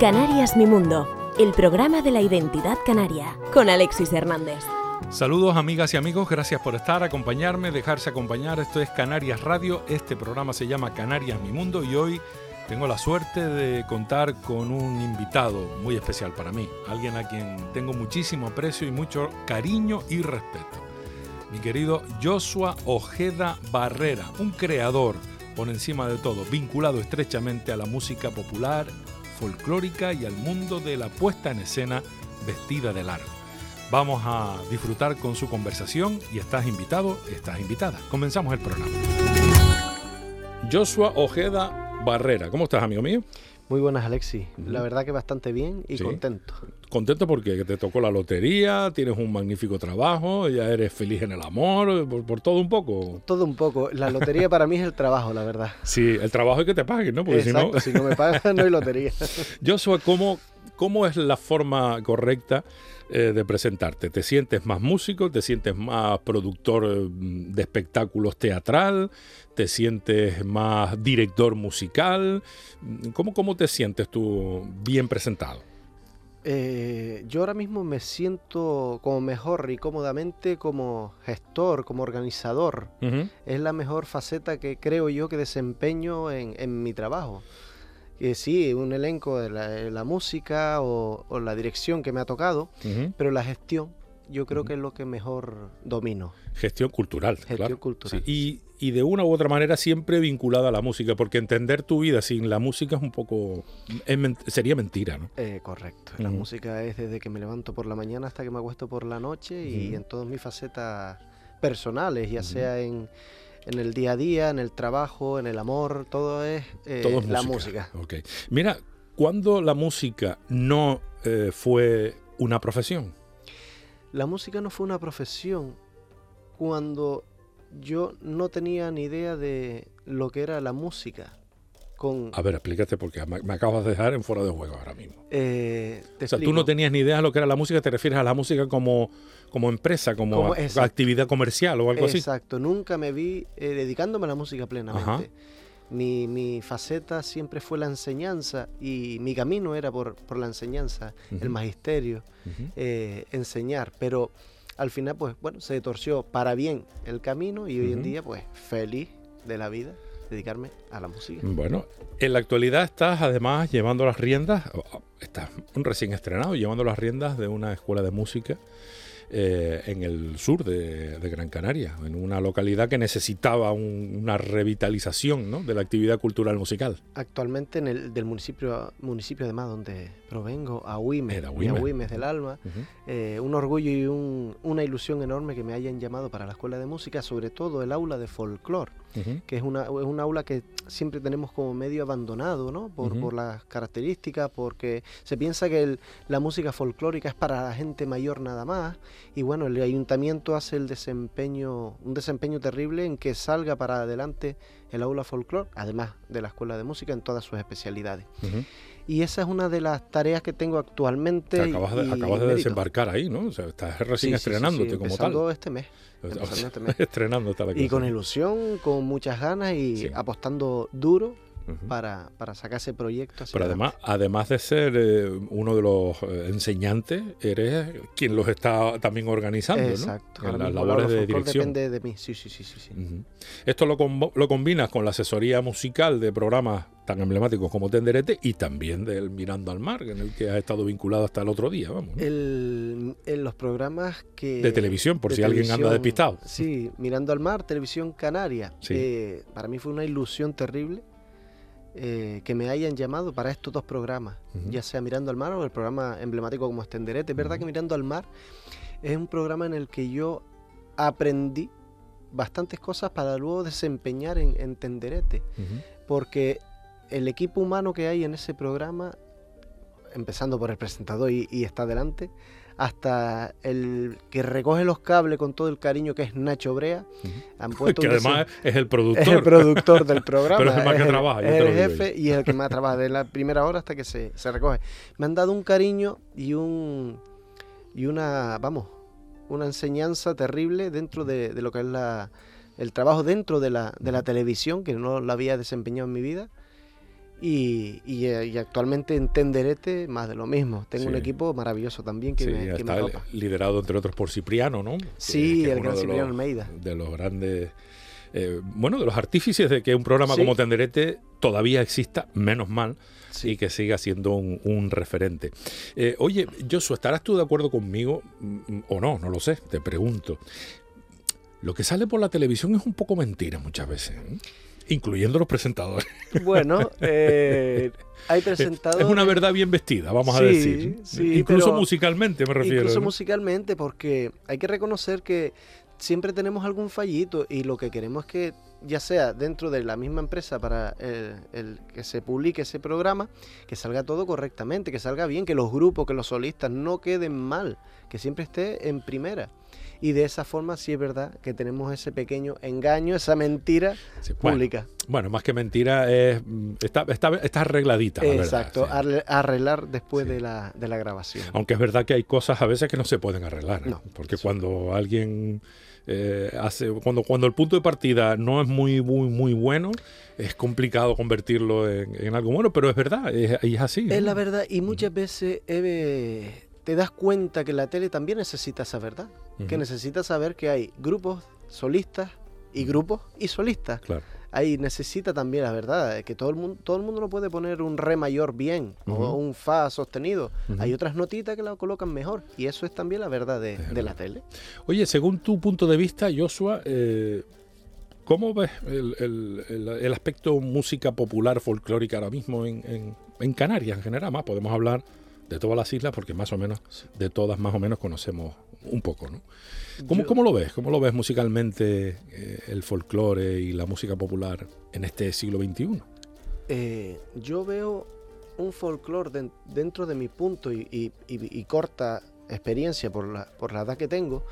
Canarias Mi Mundo, el programa de la identidad canaria, con Alexis Hernández. Saludos amigas y amigos, gracias por estar, acompañarme, dejarse acompañar. Esto es Canarias Radio, este programa se llama Canarias Mi Mundo y hoy tengo la suerte de contar con un invitado muy especial para mí, alguien a quien tengo muchísimo aprecio y mucho cariño y respeto. Mi querido Joshua Ojeda Barrera, un creador por encima de todo, vinculado estrechamente a la música popular folclórica y al mundo de la puesta en escena vestida de largo. Vamos a disfrutar con su conversación y estás invitado, estás invitada. Comenzamos el programa. Joshua Ojeda Barrera, ¿cómo estás, amigo mío? Muy buenas, Alexi. La verdad que bastante bien y contento. Contento porque te tocó la lotería, tienes un magnífico trabajo, ya eres feliz en el amor, por, todo un poco. Todo un poco. La lotería para mí es el trabajo, la verdad. Sí, el trabajo es que te paguen, ¿no? Porque si no... si no me pagan no hay lotería. Joshua, ¿cómo, ¿cómo es la forma correcta eh, de presentarte? ¿Te sientes más músico? ¿Te sientes más productor eh, de espectáculos teatral? ¿Te sientes más director musical? ¿Cómo, cómo te sientes tú bien presentado? Eh, yo ahora mismo me siento como mejor y cómodamente como gestor, como organizador. Es la mejor faceta que creo yo que desempeño en mi trabajo sí, un elenco de la, música o, la dirección que me ha tocado, pero la gestión yo creo que es lo que mejor domino. Gestión cultural, Gestión cultural. Y, de una u otra manera siempre vinculada a la música, porque entender tu vida sin la música es un poco... sería mentira, ¿no? Eh, correcto. La música es desde que me levanto por la mañana hasta que me acuesto por la noche y en todas mis facetas personales, ya sea en en el día a día, en el trabajo, en el amor, todo es, eh, la música. Mira, ¿cuándo la música no eh, fue una profesión? La música no fue una profesión cuando yo no tenía ni idea de lo que era la música. A ver, explícate porque me, acabas de dejar en fuera de juego ahora mismo. Eh, o sea, tú no tenías ni idea de lo que era la música, te refieres a la música como, como empresa, como, actividad comercial o algo así. Exacto, nunca me vi eh, dedicándome a la música plenamente. Mi, faceta siempre fue la enseñanza y mi camino era por, la enseñanza, el magisterio, eh, enseñar, pero al final pues bueno, se torció para bien el camino y hoy en día pues feliz de la vida dedicarme a la música. Bueno, en la actualidad estás además llevando las riendas, estás un recién estrenado, llevando las riendas de una escuela de música eh, en el sur de, Gran Canaria, en una localidad que necesitaba una revitalización de la actividad cultural musical. Actualmente en el del municipio, municipio además donde provengo, Ahuime, Ahuime. del Alma, eh, un orgullo y una ilusión enorme que me hayan llamado para la escuela de música, sobre todo el aula de folclore que es una, es un aula que siempre tenemos como medio abandonado, ¿no? Por, por las características, porque se piensa que la música folclórica es para la gente mayor nada más, y bueno, el ayuntamiento hace el desempeño, un desempeño terrible en que salga para adelante el aula folclore, además de la escuela de música en todas sus especialidades. Y esa es una de las tareas que tengo actualmente. acabas de, desembarcar ahí, ¿no? O sea, estás recién estrenándote como tal. este mes. Este mes. Estrenando la Y con ilusión, con muchas ganas y apostando duro para, sacar ese proyecto. Pero además, además de ser eh, uno de los eh, enseñantes, eres quien los está también organizando, Exacto. En las labores de dirección. depende de mí, sí, sí, sí. sí, Esto lo, lo combinas con la asesoría musical de programas tan emblemáticos como Tenderete y también del Mirando al Mar, en el que has estado vinculado hasta el otro día, vamos. en los programas que... De televisión, por si alguien anda despistado. Sí, Mirando al Mar, Televisión Canaria. Eh, para mí fue una ilusión terrible eh, que me hayan llamado para estos dos programas, ya sea Mirando al Mar o el programa emblemático como Estenderete. Es verdad que Mirando al Mar es un programa en el que yo aprendí bastantes cosas para luego desempeñar en, Tenderete, porque el equipo humano que hay en ese programa, empezando por el presentador y, y está delante, hasta el que recoge los cables con todo el cariño que es Nacho Brea. que además es el productor. Es el productor del programa. Pero es el más que trabaja. Es el jefe y es el que más trabaja de la primera hora hasta que se, se recoge. Me han dado un cariño y un y una, vamos, una enseñanza terrible dentro de, lo que es la, el trabajo dentro de la, de la televisión, que no la había desempeñado en mi vida. Y, y, actualmente en Tenderete más de lo mismo. Tengo un equipo maravilloso también que, me, que liderado entre otros por Cipriano, ¿no? Sí, el gran Cipriano Almeida. De los grandes, eh, bueno, de los artífices de que un programa como Tenderete todavía exista, menos mal, y que siga siendo un, referente. Eh, oye, Joshua, ¿estarás tú de acuerdo conmigo mm, o no? No lo sé, te pregunto. Lo que sale por la televisión es un poco mentira muchas veces. ¿eh? Incluyendo los presentadores. Bueno, eh, hay presentadores. Es una verdad bien vestida, vamos a decir. incluso musicalmente, me refiero. Incluso musicalmente, porque hay que reconocer que siempre tenemos algún fallito y lo que queremos es que, ya sea dentro de la misma empresa para el, que se publique ese programa, que salga todo correctamente, que salga bien, que los grupos, que los solistas no queden mal, que siempre esté en primera y de esa forma sí es verdad que tenemos ese pequeño engaño, esa mentira pública. Bueno, más que mentira, es, está, está, arregladita. Exacto, arreglar después de, la, de, la, grabación. Aunque es verdad que hay cosas a veces que no se pueden arreglar, porque cuando alguien... Eh, hace cuando cuando el punto de partida no es muy muy muy bueno es complicado convertirlo en, algo bueno pero es verdad es, es así es la verdad y muchas veces te das cuenta que la tele también necesita esa verdad, que necesita saber que hay grupos solistas y grupos y solistas. Claro. Ahí necesita también la verdad, que todo el mundo, todo el mundo no puede poner un re mayor bien o un fa sostenido. Hay otras notitas que la colocan mejor y eso es también la verdad de, la tele. Oye, según tu punto de vista, Joshua, eh, ¿cómo ves el, aspecto música popular folclórica ahora mismo en, en Canarias en general? Más podemos hablar de todas las islas, porque más o menos de todas más o menos conocemos un poco, ¿no? ¿Cómo, lo ves? ¿Cómo lo ves musicalmente eh, el folclore y la música popular en este siglo XXI? Eh, yo veo un folclore dentro de mi punto y, corta experiencia por la, por la edad que tengo,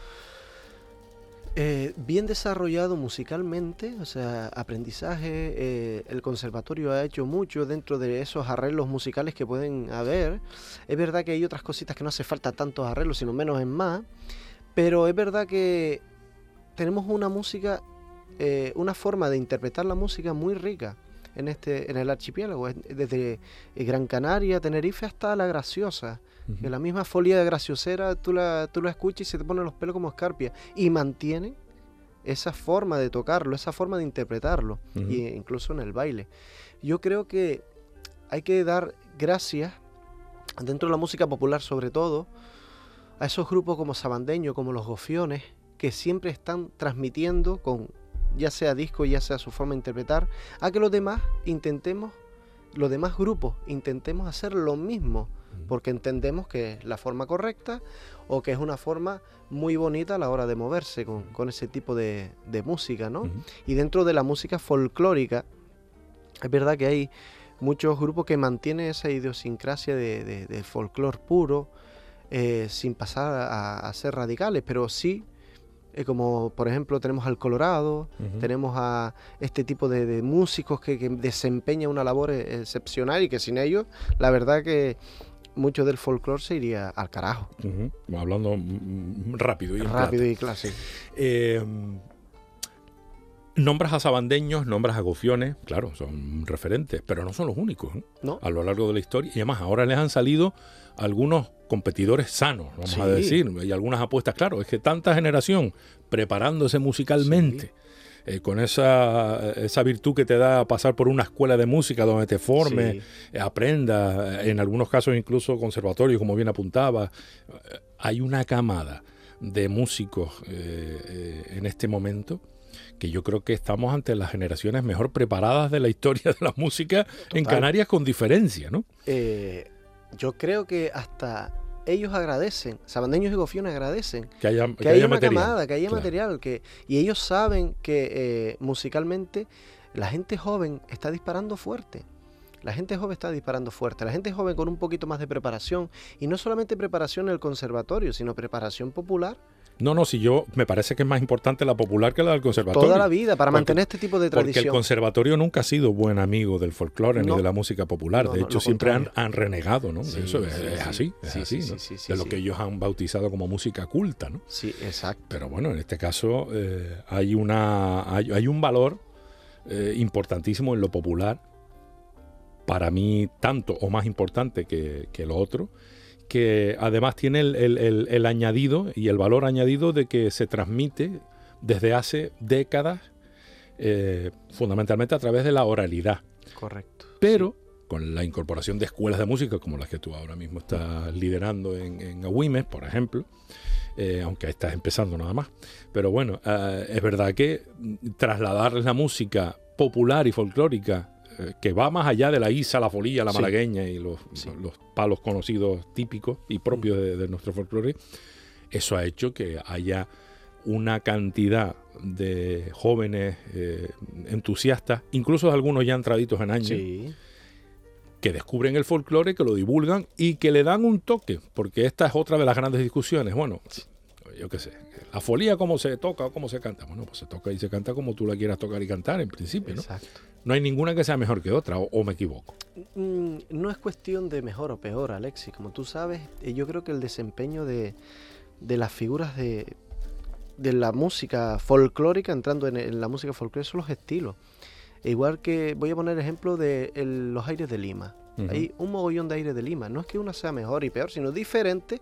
eh, bien desarrollado musicalmente, o sea, aprendizaje. Eh, el conservatorio ha hecho mucho dentro de esos arreglos musicales que pueden haber. Es verdad que hay otras cositas que no hace falta tantos arreglos, sino menos en más. Pero es verdad que tenemos una música, eh, una forma de interpretar la música muy rica en este, en el archipiélago, desde Gran Canaria, Tenerife hasta La Graciosa la misma folia de graciosera tú la, tú la escuchas y se te ponen los pelos como escarpia. Y mantiene esa forma de tocarlo, esa forma de interpretarlo, e incluso en el baile. Yo creo que hay que dar gracias, dentro de la música popular sobre todo, a esos grupos como Sabandeño, como los Gofiones, que siempre están transmitiendo con ya sea disco, ya sea su forma de interpretar, a que los demás intentemos, los demás grupos intentemos hacer lo mismo porque entendemos que es la forma correcta o que es una forma muy bonita a la hora de moverse con, ese tipo de, música, ¿no? Y dentro de la música folclórica, es verdad que hay muchos grupos que mantienen esa idiosincrasia de, de, folclore puro, eh, sin pasar a, ser radicales, pero sí eh, como por ejemplo tenemos al Colorado, tenemos a este tipo de, músicos que, que desempeñan una labor e, excepcional y que sin ellos, la verdad que mucho del folclore se iría al carajo. Hablando rápido y Rápido y clásico. Eh, nombras a sabandeños, nombras a gofiones, claro, son referentes, pero no son los únicos ¿eh? ¿No? a lo largo de la historia. Y además, ahora les han salido algunos competidores sanos, vamos a decir, y algunas apuestas. Claro, es que tanta generación preparándose musicalmente. Eh, con esa, esa, virtud que te da pasar por una escuela de música donde te forme, eh, aprenda, en algunos casos incluso conservatorio, como bien apuntaba. Hay una camada de músicos eh, en este momento que yo creo que estamos ante las generaciones mejor preparadas de la historia de la música en Canarias con diferencia, ¿no? Yo creo que hasta ellos agradecen, sabandeños y gofiones agradecen que haya, que, haya, una material, camada, que haya material, que, y ellos saben que eh, musicalmente la gente joven está disparando fuerte. La gente joven está disparando fuerte. La gente joven con un poquito más de preparación, y no solamente preparación en el conservatorio, sino preparación popular, No, no, si yo me parece que es más importante la popular que la del conservatorio. Toda la vida, para mantener este tipo de tradición. Porque el conservatorio nunca ha sido buen amigo del folclore ni de la música popular. de hecho, siempre han, renegado, ¿no? Eso es, así, es así, De lo que ellos han bautizado como música culta, ¿no? Sí, exacto. Pero bueno, en este caso eh, hay, una, hay, un valor eh, importantísimo en lo popular, para mí tanto o más importante que, que lo otro, que además tiene el, añadido y el valor añadido de que se transmite desde hace décadas, eh, fundamentalmente a través de la oralidad. Correcto. Pero con la incorporación de escuelas de música, como las que tú ahora mismo estás liderando en, en por ejemplo, eh, aunque estás empezando nada más. Pero bueno, eh, es verdad que trasladarles la música popular y folclórica que va más allá de la isa, la folía, la malagueña y los, los, palos conocidos típicos y propios de, nuestro folclore, eso ha hecho que haya una cantidad de jóvenes eh, entusiastas, incluso algunos ya entraditos en años, que descubren el folclore, que lo divulgan y que le dan un toque, porque esta es otra de las grandes discusiones. Bueno, yo qué sé, la folía cómo se toca o cómo se canta. Bueno, pues se toca y se canta como tú la quieras tocar y cantar en principio, ¿no? Exacto. No hay ninguna que sea mejor que otra, o, me equivoco. Mm, no es cuestión de mejor o peor, Alexis. Como tú sabes, eh, yo creo que el desempeño de, las figuras de, de, la música folclórica, entrando en, la música folclórica, son los estilos. igual que voy a poner ejemplo de los aires de Lima. Hay un mogollón de aires de Lima. No es que una sea mejor y peor, sino diferente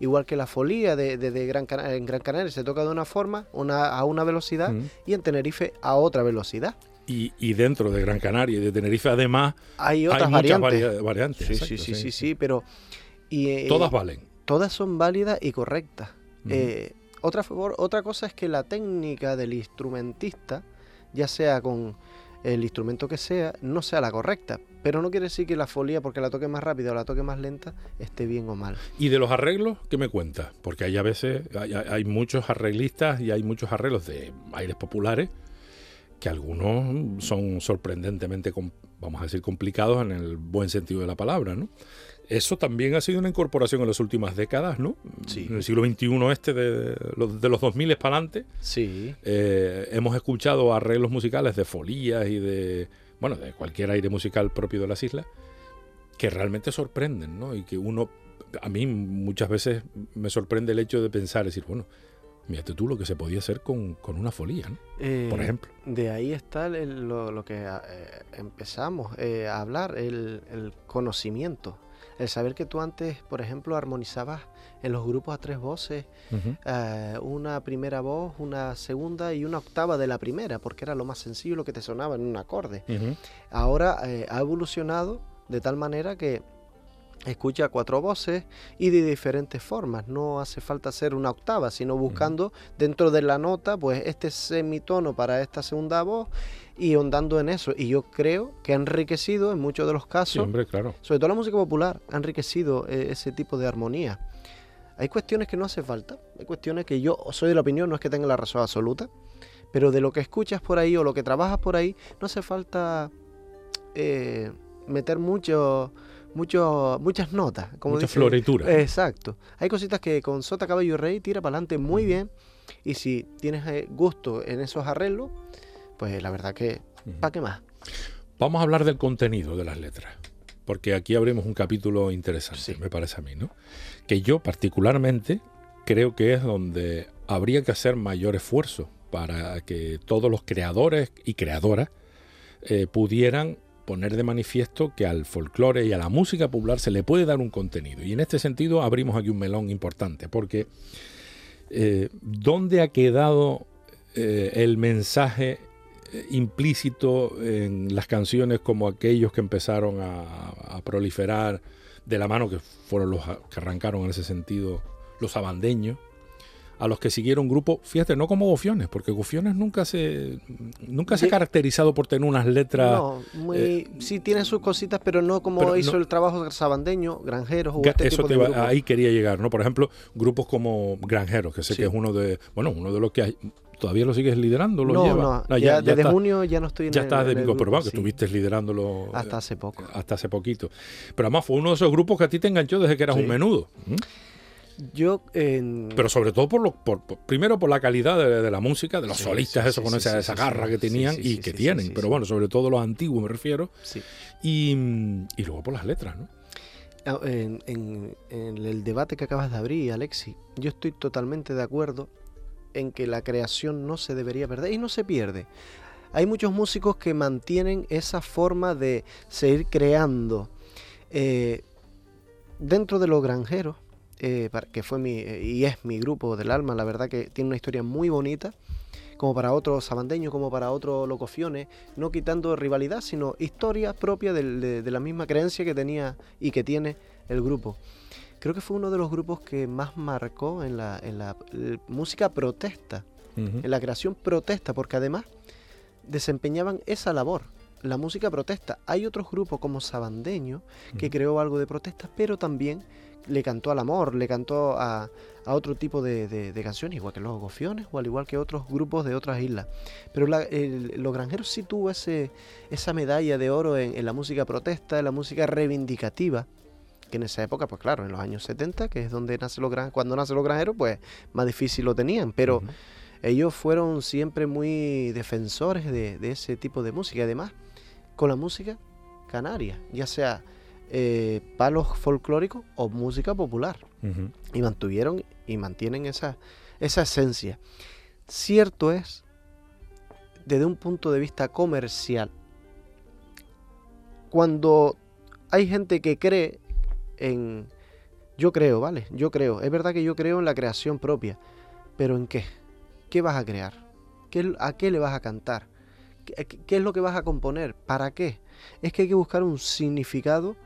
igual que la folía de, Gran en Gran Canaria se toca de una forma, una, a una velocidad, y en Tenerife a otra velocidad. Y, dentro de Gran Canaria y de Tenerife además hay otras variantes. Sí, sí, sí, sí, pero... Eh, todas valen. Todas son válidas y correctas. Eh, otra, otra cosa es que la técnica del instrumentista, ya sea con el instrumento que sea, no sea la correcta. Pero no quiere decir que la folía, porque la toque más rápida o la toque más lenta, esté bien o mal. ¿Y de los arreglos, qué me cuentas? Porque hay a veces, hay, muchos arreglistas y hay muchos arreglos de aires populares que algunos son sorprendentemente, vamos a decir, complicados en el buen sentido de la palabra, ¿no? Eso también ha sido una incorporación en las últimas décadas, ¿no? Sí. En el siglo XXI este, de los, de los 2000 para adelante. Sí. Eh, hemos escuchado arreglos musicales de folías y de, bueno, de cualquier aire musical propio de las islas, que realmente sorprenden, ¿no? Y que uno, a mí muchas veces me sorprende el hecho de pensar, decir, bueno, Mírate tú lo que se podía hacer con, una folía, ¿no? Eh, por ejemplo. De ahí está lo, que eh, empezamos a hablar, el, el, conocimiento. El saber que tú antes, por ejemplo, armonizabas en los grupos a tres voces, eh, una primera voz, una segunda y una octava de la primera, porque era lo más sencillo, lo que te sonaba en un acorde. Ahora eh, ha evolucionado de tal manera que escucha cuatro voces y de diferentes formas. No hace falta hacer una octava, sino buscando dentro de la nota, pues este semitono para esta segunda voz y ondando en eso. Y yo creo que ha enriquecido en muchos de los casos, claro. sobre todo la música popular, ha enriquecido eh, ese tipo de armonía. Hay cuestiones que no hace falta, hay cuestiones que yo soy de la opinión, no es que tenga la razón absoluta, pero de lo que escuchas por ahí o lo que trabajas por ahí, no hace falta eh, meter mucho, mucho, muchas notas. Como Mucha floritura. Exacto. Hay cositas que con Sota, Caballo y Rey tira para adelante muy bien. Y si tienes eh, gusto en esos arreglos, pues la verdad que, ¿para qué más? Vamos a hablar del contenido de las letras, porque aquí abrimos un capítulo interesante, me parece a mí, ¿no? Que yo particularmente creo que es donde habría que hacer mayor esfuerzo para que todos los creadores y creadoras eh, pudieran poner de manifiesto que al folclore y a la música popular se le puede dar un contenido. Y en este sentido abrimos aquí un melón importante, porque eh, ¿dónde ha quedado eh, el mensaje implícito en las canciones como aquellos que empezaron a, proliferar de la mano, que fueron los que arrancaron en ese sentido, los abandeños, a los que siguieron grupo, fíjate, no como Gofiones, porque Gofiones nunca se nunca se ha caracterizado por tener unas letras. No, muy, eh, sí tiene sus cositas, pero no como hizo el trabajo de Sabandeño, Granjeros o este eso tipo de ahí quería llegar, ¿no? Por ejemplo, grupos como Granjeros, que sé que es uno de, bueno, uno de los que hay, ¿Todavía lo sigues liderando? ¿Lo no, no, ya, desde junio ya no estoy en Ya estás de pico, pero que estuviste liderándolo. Hasta hace poco. Hasta hace poquito. Pero además fue uno de esos grupos que a ti te enganchó desde que eras un menudo. Yo, Pero sobre todo por lo, por, primero por la calidad de, la música, de los solistas, eso con esa, esa garra que tenían y que tienen. Pero bueno, sobre todo los antiguos me refiero. Y, y luego por las letras, ¿no? Ah, en, en, el debate que acabas de abrir, Alexi, yo estoy totalmente de acuerdo en que la creación no se debería perder y no se pierde. Hay muchos músicos que mantienen esa forma de seguir creando. Eh, dentro de los granjeros, eh, que fue mi, eh, y es mi grupo del alma, la verdad que tiene una historia muy bonita, como para otros sabandeños, como para otros locofiones, no quitando rivalidad, sino historia propia de, la misma creencia que tenía y que tiene el grupo. Creo que fue uno de los grupos que más marcó en la, en la música protesta, en la creación protesta, porque además desempeñaban esa labor, la música protesta. Hay otros grupos como Sabandeño que creó algo de protesta, pero también le cantó al amor, le cantó a, otro tipo de, canciones, igual que los gofiones o al igual que otros grupos de otras islas. Pero los granjeros sí tuvo ese, esa medalla de oro en, la música protesta, en la música reivindicativa, que en esa época, pues claro, en los años 70, que es donde nace los cuando nace los granjeros, pues más difícil lo tenían, pero ellos fueron siempre muy defensores de, de ese tipo de música, además con la música canaria, ya sea eh, palos folclóricos o música popular. Y mantuvieron y mantienen esa, esa esencia. Cierto es, desde un punto de vista comercial, cuando hay gente que cree en... Yo creo, ¿vale? Yo creo. Es verdad que yo creo en la creación propia. Pero ¿en qué? ¿Qué vas a crear? ¿Qué, ¿A qué le vas a cantar? ¿Qué, ¿Qué es lo que vas a componer? ¿Para qué? Es que hay que buscar un significado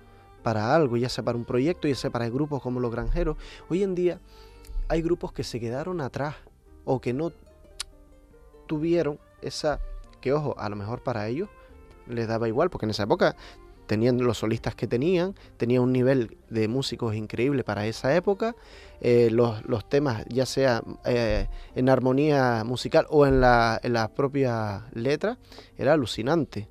para algo, ya sea para un proyecto, ya sea para grupos como los granjeros. Hoy en día hay grupos que se quedaron atrás o que no tuvieron esa, que ojo, a lo mejor para ellos les daba igual, porque en esa época tenían los solistas que tenían, tenía un nivel de músicos increíble para esa época, eh, los, temas ya sea eh, en armonía musical o en la, en la propia letra, era alucinante.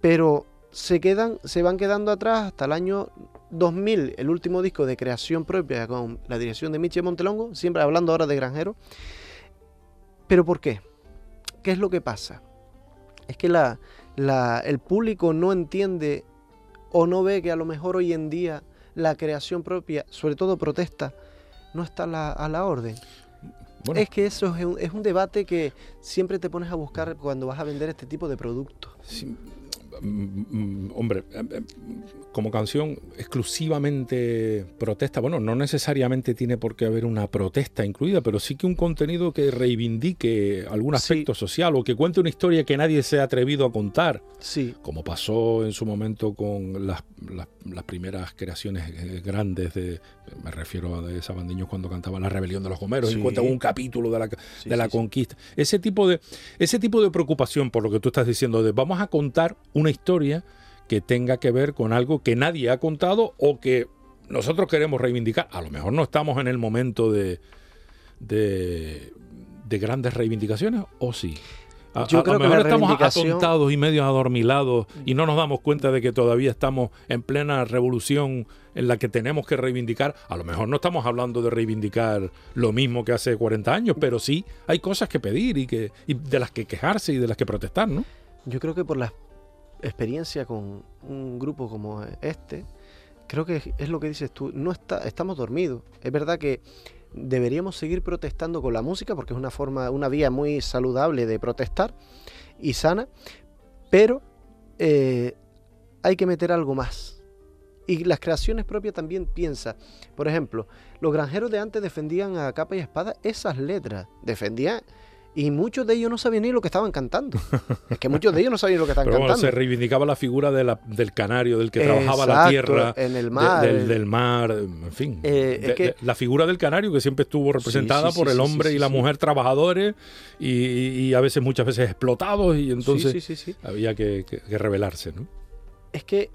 Pero se quedan, se van quedando atrás hasta el año 2000, el último disco de creación propia con la dirección de Michel Montelongo, siempre hablando ahora de granjero. Pero ¿por qué? ¿Qué es lo que pasa? Es que la, el público no entiende o no ve que a lo mejor hoy en día la creación propia, sobre todo protesta, no está a la, orden. Es que eso es un, es un, debate que siempre te pones a buscar cuando vas a vender este tipo de productos. Mm, mm, hombre, eh, eh, como canción exclusivamente protesta, bueno, no necesariamente tiene por qué haber una protesta incluida, pero sí que un contenido que reivindique algún aspecto social o que cuente una historia que nadie se ha atrevido a contar. Sí. Como pasó en su momento con las, primeras creaciones eh, grandes de, me refiero a de Sabandeños cuando cantaba La rebelión de los Gomeros y cuenta un capítulo de la, de la conquista. Ese tipo de, ese tipo de preocupación por lo que tú estás diciendo de vamos a contar una historia que tenga que ver con algo que nadie ha contado o que nosotros queremos reivindicar. A lo mejor no estamos en el momento de, de, grandes reivindicaciones, o sí. A, Yo creo mejor estamos atontados y medio adormilados y no nos damos cuenta de que todavía estamos en plena revolución en la que tenemos que reivindicar. A lo mejor no estamos hablando de reivindicar lo mismo que hace 40 años, pero sí hay cosas que pedir y, que, y de las que quejarse y de las que protestar, ¿no? Yo creo que por las experiencia con un grupo como este, creo que es lo que dices tú, no está, estamos dormidos. Es verdad que deberíamos seguir protestando con la música porque es una forma, una vía muy saludable de protestar y sana, pero eh, hay que meter algo más. Y las creaciones propias también piensa. Por ejemplo, los granjeros de antes defendían a capa y espada esas letras. Defendían y muchos de ellos no sabían ni lo que estaban cantando. es que muchos de ellos no sabían lo que estaban Pero cantando. se reivindicaba la figura de la, del canario, del que trabajaba la tierra, en el mar, del, mar, en fin. Eh, la figura del canario que siempre estuvo representada por el hombre y la mujer trabajadores y, a veces, muchas veces explotados y entonces había que, rebelarse, ¿no? Es que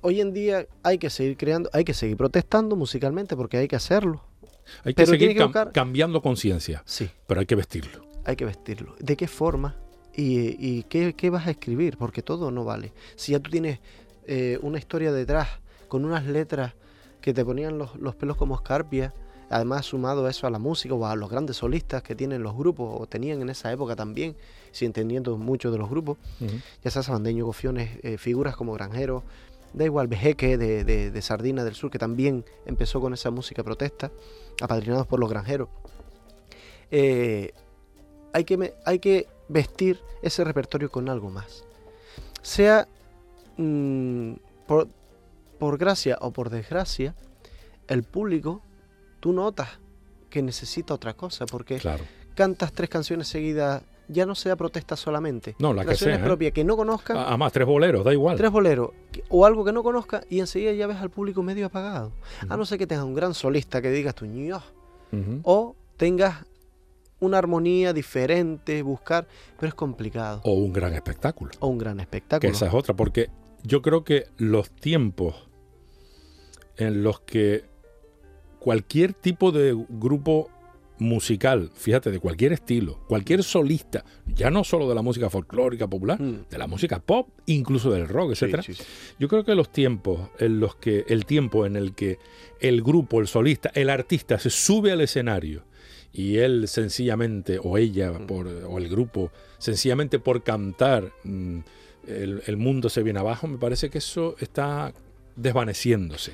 hoy en día hay que seguir creando, hay que seguir protestando musicalmente porque hay que hacerlo. Hay que seguir cambiando conciencia, sí. pero hay que vestirlo hay que vestirlo. ¿De qué forma? ¿Y, qué, vas a escribir? Porque todo no vale. Si ya tú tienes eh, una historia detrás, con unas letras que te ponían los, pelos como escarpia, además sumado eso a la música o a los grandes solistas que tienen los grupos o tenían en esa época también, si entendiendo mucho de los grupos, ya sea Sabandeño, Gofiones, eh, figuras como Granjero, da igual, Vejeque de, de, Sardina del Sur, que también empezó con esa música protesta, apadrinados por los granjeros. Eh, hay, que, hay que vestir ese repertorio con algo más. Sea mm, por, por gracia o por desgracia, el público, tú notas que necesita otra cosa, porque cantas tres canciones seguidas ya no sea protesta solamente. No, la que sea. propia que no conozca. Además, tres boleros, da igual. Tres boleros. O algo que no conozca y enseguida ya ves al público medio apagado. A no ser que tengas un gran solista que digas tu ño. O tengas una armonía diferente, buscar, pero es complicado. O un gran espectáculo. O un gran espectáculo. Que esa es otra, porque yo creo que los tiempos en los que cualquier tipo de grupo musical, fíjate, de cualquier estilo, cualquier solista, ya no solo de la música folclórica popular, mm. de la música pop, incluso del rock, etcétera. Yo creo que los tiempos en los que el tiempo en el que el grupo, el solista, el artista se sube al escenario y él sencillamente o ella por, o el grupo sencillamente por cantar mm, el, el mundo se viene abajo, me parece que eso está desvaneciéndose.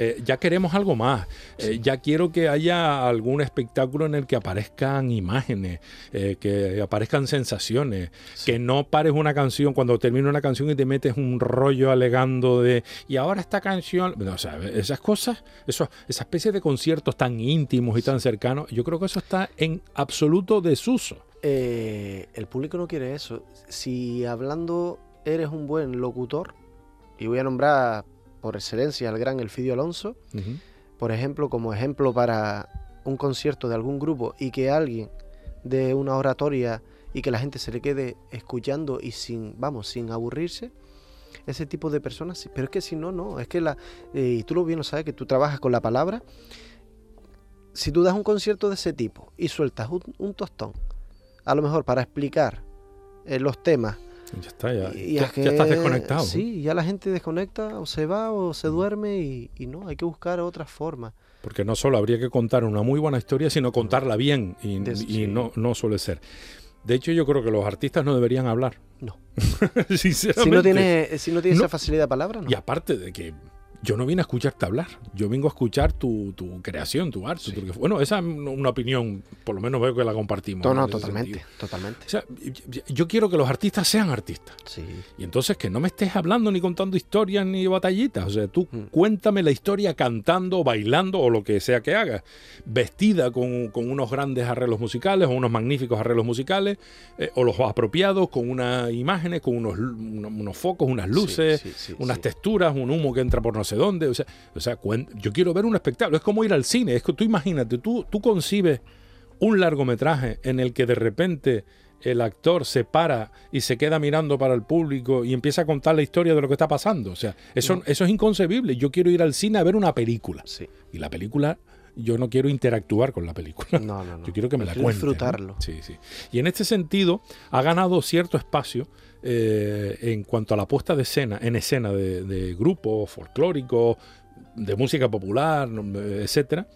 Eh, ya queremos algo más. Eh, ya quiero que haya algún espectáculo en el que aparezcan imágenes, eh, que aparezcan sensaciones, que no pares una canción cuando termina una canción y te metes un rollo alegando de y ahora esta canción, o sea, esas cosas, eso, esa especie de conciertos tan íntimos y tan cercanos, yo creo que eso está en absoluto desuso. el público no quiere eso. Si hablando eres un buen locutor, y voy a nombrar por excelencia al gran Elfidio Alonso, por ejemplo, como ejemplo para un concierto de algún grupo y que alguien de una oratoria y que la gente se le quede escuchando y sin, vamos, sin aburrirse, ese tipo de personas, pero es que si no, no, es que la, eh, y tú lo bien lo sabes, que tú trabajas con la palabra, si tú das un concierto de ese tipo y sueltas un, tostón, a lo mejor para explicar eh, los temas ya está, ya, ya, estás desconectado. Sí, ya la gente desconecta o se va o se duerme y, no, hay que buscar otras formas. Porque no solo habría que contar una muy buena historia, sino contarla bien y, no, no suele ser. De hecho, yo creo que los artistas no deberían hablar. No. Sinceramente. Si no tiene, si no tiene esa facilidad de palabra, no. Y aparte de que yo no vine a escucharte hablar, yo vengo a escuchar tu, creación, tu arte. bueno, esa es una opinión, por lo menos veo que la compartimos. No, no, totalmente, totalmente. O sea, yo quiero que los artistas sean artistas. Sí. Y entonces que no me estés hablando ni contando historias ni batallitas. O sea, tú mm. cuéntame la historia cantando, bailando o lo que sea que hagas. Vestida con, unos grandes arreglos musicales o unos magníficos arreglos musicales, eh, o los apropiados con unas imágenes, con unos, unos, focos, unas luces, unas texturas, un humo que entra por nosotros sé dónde. O sea, o sea yo quiero ver un espectáculo. Es como ir al cine. Es que tú imagínate, tú, tú concibes un largometraje en el que de repente el actor se para y se queda mirando para el público y empieza a contar la historia de lo que está pasando. O sea, eso, eso es inconcebible. Yo quiero ir al cine a ver una película. Sí. Y la película, yo no quiero interactuar con la película. No, no, no. Yo quiero que me la cuente. Disfrutarlo. Sí, sí. Y en este sentido, ha ganado cierto espacio eh, en cuanto a la puesta de escena, en escena de, grupos folclóricos, de música popular, etcétera,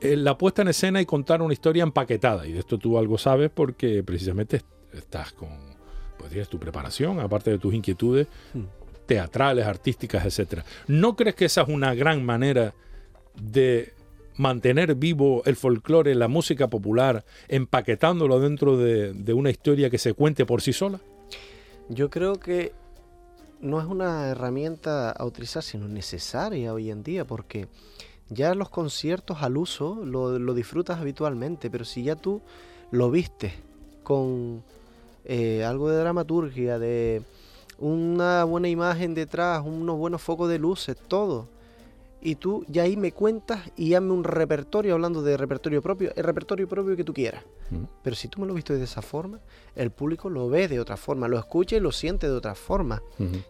eh, la puesta en escena y contar una historia empaquetada. Y de esto tú algo sabes porque precisamente estás con pues, tu preparación, aparte de tus inquietudes hmm. teatrales, artísticas, etcétera. ¿No crees que esa es una gran manera de mantener vivo el folclore, la música popular, empaquetándolo dentro de una historia que se cuente por sí sola? Yo creo que no es una herramienta a utilizar, sino necesaria hoy en día, porque ya los conciertos al uso lo, disfrutas habitualmente, pero si ya tú lo viste con eh, algo de dramaturgia, de una buena imagen detrás, unos buenos focos de luces, todo, y tú ya ahí me cuentas y hazme un repertorio, hablando de repertorio propio, el repertorio propio que tú quieras. Mm. Pero si tú me lo viste de esa forma, el público lo ve de otra forma, lo escucha y lo siente de otra forma.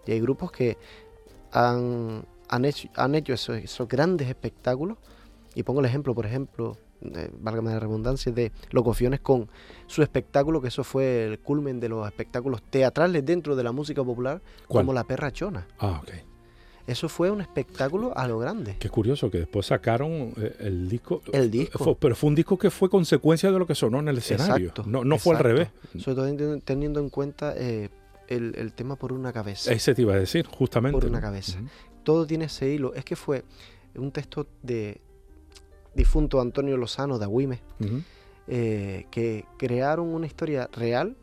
Y hay grupos que han, han hecho, han hecho esos, grandes espectáculos. Y pongo el ejemplo, por ejemplo, eh, válgame la redundancia, de Locofiones con su espectáculo, que eso fue el culmen de los espectáculos teatrales dentro de la música popular, como La Perra Chona. Ah, ok Eso fue un espectáculo a lo grande. Qué curioso que después sacaron eh, el disco. El disco. pero fue un disco que fue consecuencia de lo que sonó en el escenario. Exacto, no, no fue al revés. Sobre todo teniendo en cuenta eh, el, tema por una cabeza. Ese te iba a decir, justamente. Por una cabeza. Todo tiene ese hilo. Es que fue un texto de difunto Antonio Lozano de Agüime, eh, que crearon una historia real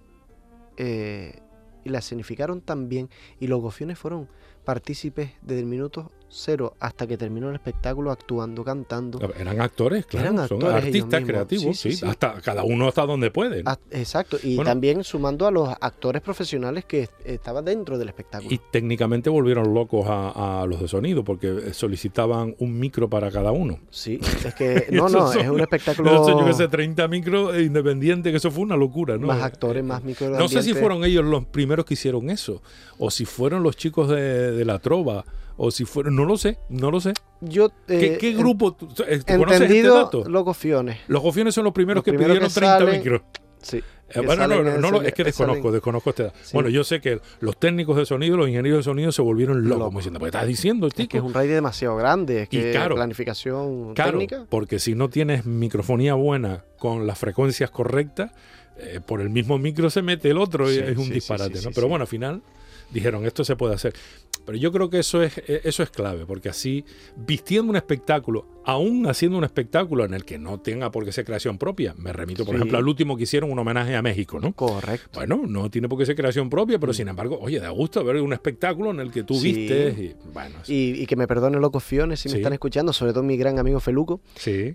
y la significaron también y los gofiones fueron partícipes desde el minuto cero hasta que terminó el espectáculo actuando, cantando. Eran actores, claro, Eran son artistas creativos, sí, hasta cada uno hasta donde puede. exacto, y también sumando a los actores profesionales que estaban dentro del espectáculo. Y técnicamente volvieron locos a, los de sonido porque solicitaban un micro para cada uno. Sí, es que no, no, es un espectáculo. Yo que sé, 30 micros independientes, que eso fue una locura, ¿no? Más actores, más micros. No sé si fueron ellos los primeros que hicieron eso o si fueron los chicos de, de la trova o si fueron, no lo sé, no lo sé. Yo, ¿Qué, eh, grupo? Eh, entendido, Los gofiones. Los gofiones son los primeros que pidieron 30 micros. Sí. Eh, bueno, no, no, no, es que desconozco, desconozco este. Bueno, yo sé que los técnicos de sonido, los ingenieros de sonido se volvieron locos, como diciendo, pues estás diciendo, Es que es un raid demasiado grande, es que y planificación técnica. Porque si no tienes microfonía buena con las frecuencias correctas, por el mismo micro se mete el otro y es un disparate, ¿no? Pero bueno, al final dijeron, esto se puede hacer. Pero yo creo que eso es, e, eso es clave, porque así, vistiendo un espectáculo, aún haciendo un espectáculo en el que no tenga por qué ser creación propia, me remito, por ejemplo, al último que hicieron un homenaje a México, ¿no? Correcto. Bueno, no tiene por qué ser creación propia, pero mm. sin embargo, oye, da gusto ver un espectáculo en el que tú vistes y, bueno, y, que me perdonen los cofiones si me están escuchando, sobre todo mi gran amigo Feluco,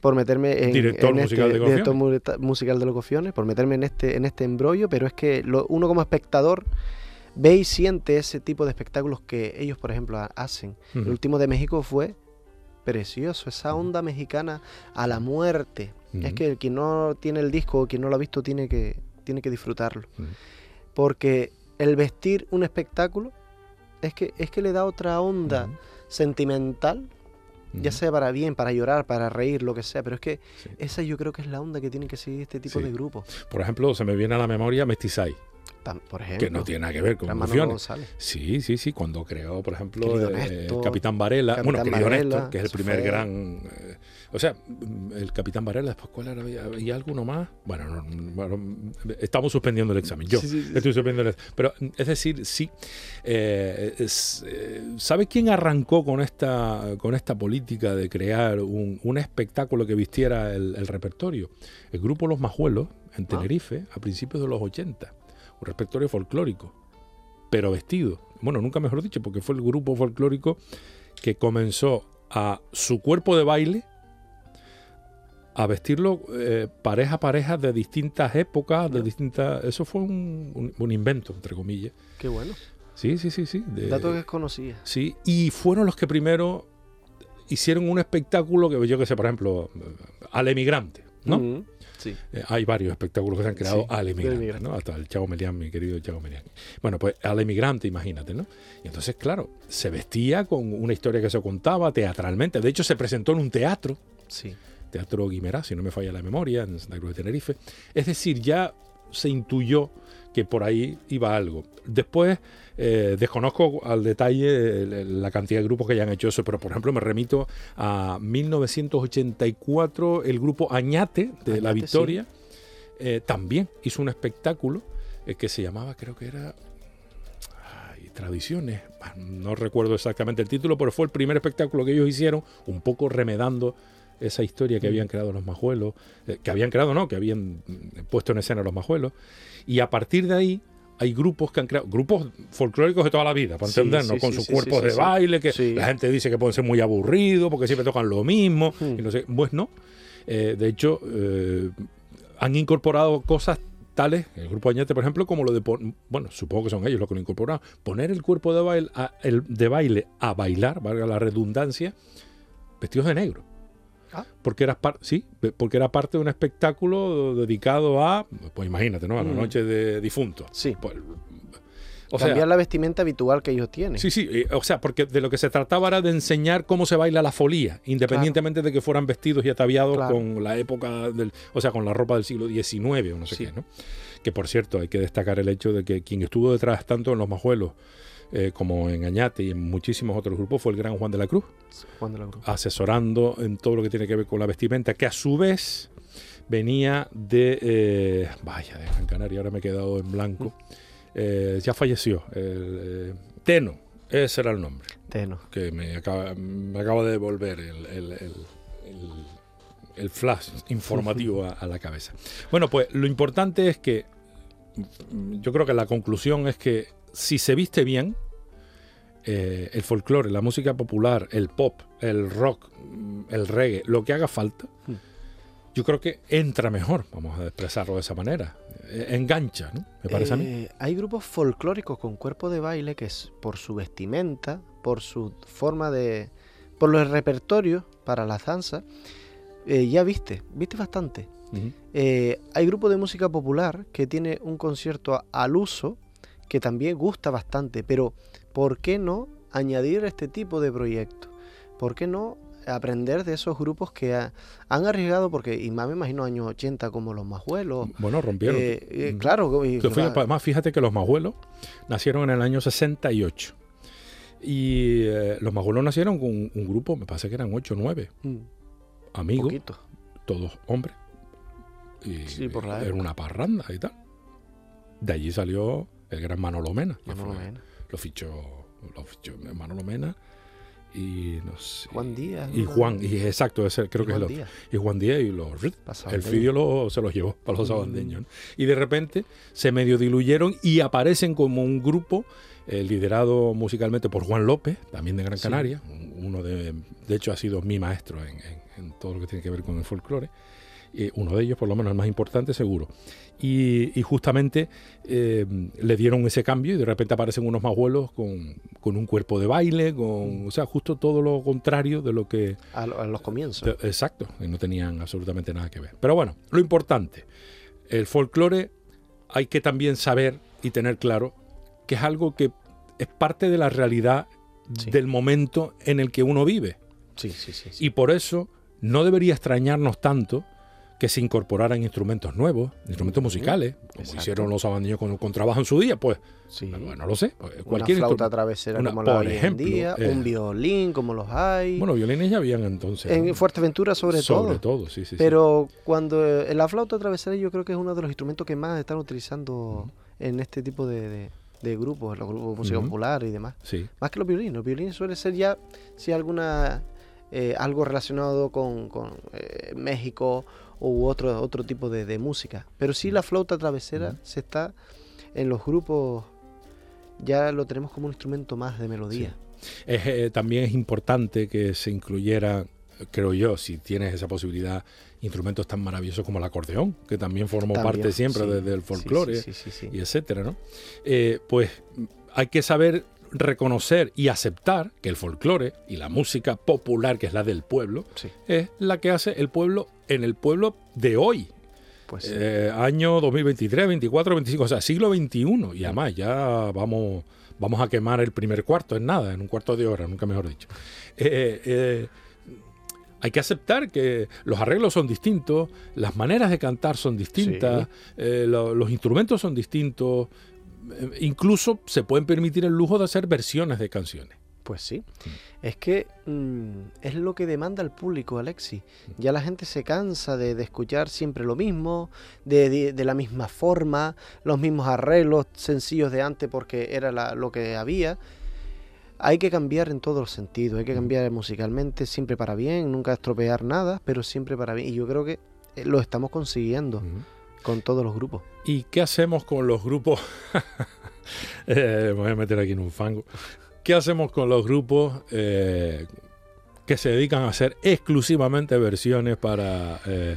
por meterme en, director, musical, este, de director musical de los cofiones, por meterme en este, en este embrollo, pero es que uno como espectador ve y siente ese tipo de espectáculos que ellos, por ejemplo, hacen. El último de México fue precioso, esa onda mexicana a la muerte. Es que quien no tiene el disco o quien no lo ha visto tiene que, tiene que disfrutarlo. Porque el vestir un espectáculo es que, es que le da otra onda sentimental, ya sea para bien, para llorar, para reír, lo que sea, pero es que esa yo creo que es la onda que tiene que seguir este tipo de grupos. Por ejemplo, se me viene a la memoria Mestizai por ejemplo, que no tiene nada que ver con emociones. Sí, sí, sí. Cuando creó, por ejemplo, eh, el Capitán Varela, bueno, querido Néstor, que es el primer gran. Eh, o sea, el Capitán Varela, después, ¿cuál era? ¿Había alguno más? Bueno, estamos suspendiendo el examen. Yo estoy suspendiendo el examen. Pero, es decir, sí. Eh, ¿Sabe quién arrancó con esta, con esta política de crear un, un espectáculo que vistiera el, el, repertorio? El grupo Los Majuelos, en ah. Tenerife, a principios de los 80 un repertorio folclórico, pero vestido. Bueno, nunca mejor dicho, porque fue el grupo folclórico que comenzó a su cuerpo de baile a vestirlo eh, pareja a pareja de distintas épocas, de distintas... Eso fue un, invento, entre comillas. Qué bueno. Sí, sí, sí, sí. Dato que desconocía. Sí, y fueron los que primero hicieron un espectáculo que yo que sé, por ejemplo, al emigrante, ¿no? Eh, hay varios espectáculos que se han creado al emigrante, ¿no? Hasta el Chavo Melián, mi querido Chavo Melián. Bueno, pues al emigrante, imagínate, ¿no? Y entonces, claro, se vestía con una historia que se contaba teatralmente. De hecho, se presentó en un teatro. Sí. Teatro Guimerá, si no me falla la memoria, en Santa Cruz de Tenerife. Es decir, ya se intuyó que por ahí iba algo. Después, eh, desconozco al detalle la cantidad de grupos que hayan hecho eso, pero por ejemplo me remito a 1984, el grupo Añate de La Victoria eh, también hizo un espectáculo eh, que se llamaba, creo que era Tradiciones, no recuerdo exactamente el título, pero fue el primer espectáculo que ellos hicieron, un poco remedando esa historia que mm. habían creado los majuelos, que habían creado, no, que habían mm, puesto en escena los majuelos, y a partir de ahí hay grupos que han creado, grupos folclóricos de toda la vida, para entendernos, con sus cuerpos de baile, que la gente dice que pueden ser muy aburridos porque siempre tocan lo mismo, hmm. y no sé, pues no. Eh, de hecho, eh, han incorporado cosas tales, el grupo Añete, por ejemplo, como lo de, bueno, supongo que son ellos los que lo incorporaron, poner el cuerpo de baile a, el, de baile a bailar, valga la redundancia, vestidos de negro. Ah. Porque era, sí, porque era parte de un espectáculo dedicado a, pues imagínate, ¿no? A la mm. noche de difuntos. Sí. Pues, o Cambiar la vestimenta habitual que ellos tienen. Sí, sí, eh, o sea, porque de lo que se trataba era de enseñar cómo se baila la folía, independientemente de que fueran vestidos y ataviados con la época del, o sea, con la ropa del siglo XIX o no sé qué, ¿no? Que por cierto, hay que destacar el hecho de que quien estuvo detrás tanto en los majuelos eh, como en Añate y en muchísimos otros grupos, fue el gran Juan de la Cruz. Juan de la Cruz. Asesorando en todo lo que tiene que ver con la vestimenta, que a su vez venía de. Eh, vaya, de Gran Canaria, ahora me he quedado en blanco. Eh, ya falleció. Teno, ese era el nombre. Teno. Que me acaba, me acaba de devolver el, el, flash informativo a la cabeza. Bueno, pues lo importante es que. Yo creo que la conclusión es que si se viste bien, eh, el folclore, la música popular, el pop, el rock, el reggae, lo que haga falta, hmm. yo creo que entra mejor, vamos a expresarlo de esa manera. Eh, engancha, ¿no? Me parece a mí. Eh, hay grupos folclóricos con cuerpo de baile que es por su vestimenta, por su forma de. por los repertorios para la danza. ya viste, viste bastante. hay grupos de música popular que tiene un concierto al uso que también gusta bastante, pero ¿por qué no añadir este tipo de proyectos? ¿Por qué no aprender de esos grupos que han arriesgado, porque y más me imagino años 80 como los Majuelos. Bueno, rompieron. Eh, eh, claro. Y, Además, fíjate que los Majuelos nacieron en el año 68. Y eh, los Majuelos nacieron con un, grupo, me parece que eran 8 o 9 amigos, todos hombres. Y sí, por la era una parranda y tal. De allí salió el gran Manolo Mena. Lo fichó, lo fichó Manolo Mena y no sé. Juan Díaz. Y Juan, y exacto, ese, creo que es el otro. Y Juan Díaz y los el vídeo se los llevó para los mm. sabandeños. Y de repente se medio diluyeron y aparecen como un grupo eh, liderado musicalmente por Juan López, también de Gran Canaria. Uno de, de hecho ha sido mi maestro en, en todo lo que tiene que ver con el folclore. Eh, uno de ellos, por lo menos el más importante, seguro. Y, justamente eh, le dieron ese cambio y de repente aparecen unos majuelos con, con un cuerpo de baile, con, o sea, justo todo lo contrario de lo que... A, los comienzos. exacto, y no tenían absolutamente nada que ver. Pero bueno, lo importante, el folclore hay que también saber y tener claro que es algo que es parte de la realidad del momento en el que uno vive. Sí, sí, sí, Y por eso no debería extrañarnos tanto que se incorporaran instrumentos nuevos, instrumentos musicales, como hicieron los abandoños con, trabajo en su día, pues, sí. bueno, no lo sé. Pues, cualquier una flauta travesera como la por ejemplo, día, un eh, violín como los hay. Bueno, violines ya habían entonces. En Fuerteventura sobre, todo. Sobre todo, sí, sí. Pero cuando en la flauta travesera yo creo que es uno de los instrumentos que más están utilizando en este tipo de, grupos, los grupos de música popular y demás. Sí. Más que los violines. Los violines suele ser ya, si alguna eh, algo relacionado con, eh, México u otro, otro tipo de, música. Pero sí la flauta travesera se está en los grupos, ya lo tenemos como un instrumento más de melodía. Eh, también es importante que se incluyera, creo yo, si tienes esa posibilidad, instrumentos tan maravillosos como el acordeón, que también formó parte siempre del folclore y etcétera, ¿no? pues hay que saber reconocer y aceptar que el folclore y la música popular, que es la del pueblo, es la que hace el pueblo en el pueblo de hoy. Pues eh, año 2023, 24, 25, o sea, siglo XXI. Y además ya vamos, vamos a quemar el primer cuarto en nada, en un cuarto de hora, nunca mejor dicho. Eh, eh, hay que aceptar que los arreglos son distintos, las maneras de cantar son distintas, los instrumentos son distintos, eh, incluso se pueden permitir el lujo de hacer versiones de canciones. Pues sí. Mm. Es que mm, es lo que demanda el público, Alexi. Mm. Ya la gente se cansa de, escuchar siempre lo mismo, de, la misma forma, los mismos arreglos sencillos de antes porque era lo que había. Hay que cambiar en todos los sentidos, hay que cambiar musicalmente, siempre para bien, nunca estropear nada, pero siempre para bien. Y yo creo que eh, lo estamos consiguiendo. Con todos los grupos. ¿Y qué hacemos con los grupos? Eh, me voy a meter aquí en un fango. ¿Qué hacemos con los grupos eh, que se dedican a hacer exclusivamente versiones para eh,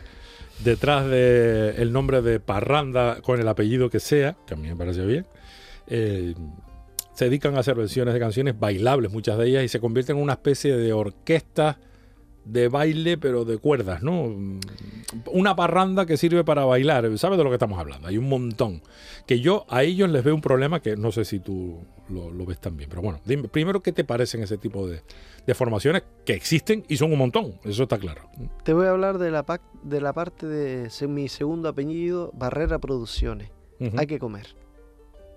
detrás del el nombre de Parranda con el apellido que sea, que a mí me parece bien? se dedican a hacer versiones de canciones bailables, muchas de ellas, y se convierten en una especie de orquesta de baile, pero de cuerdas, ¿no? Una parranda que sirve para bailar, ¿sabes de lo que estamos hablando? Hay un montón. Que yo a ellos les veo un problema que no sé si tú lo, ves también, pero bueno, dime, primero, ¿qué te parecen ese tipo de, formaciones que existen y son un montón? Eso está claro. Te voy a hablar de la, de la parte de mi segundo apellido, Barrera Producciones. Hay que comer.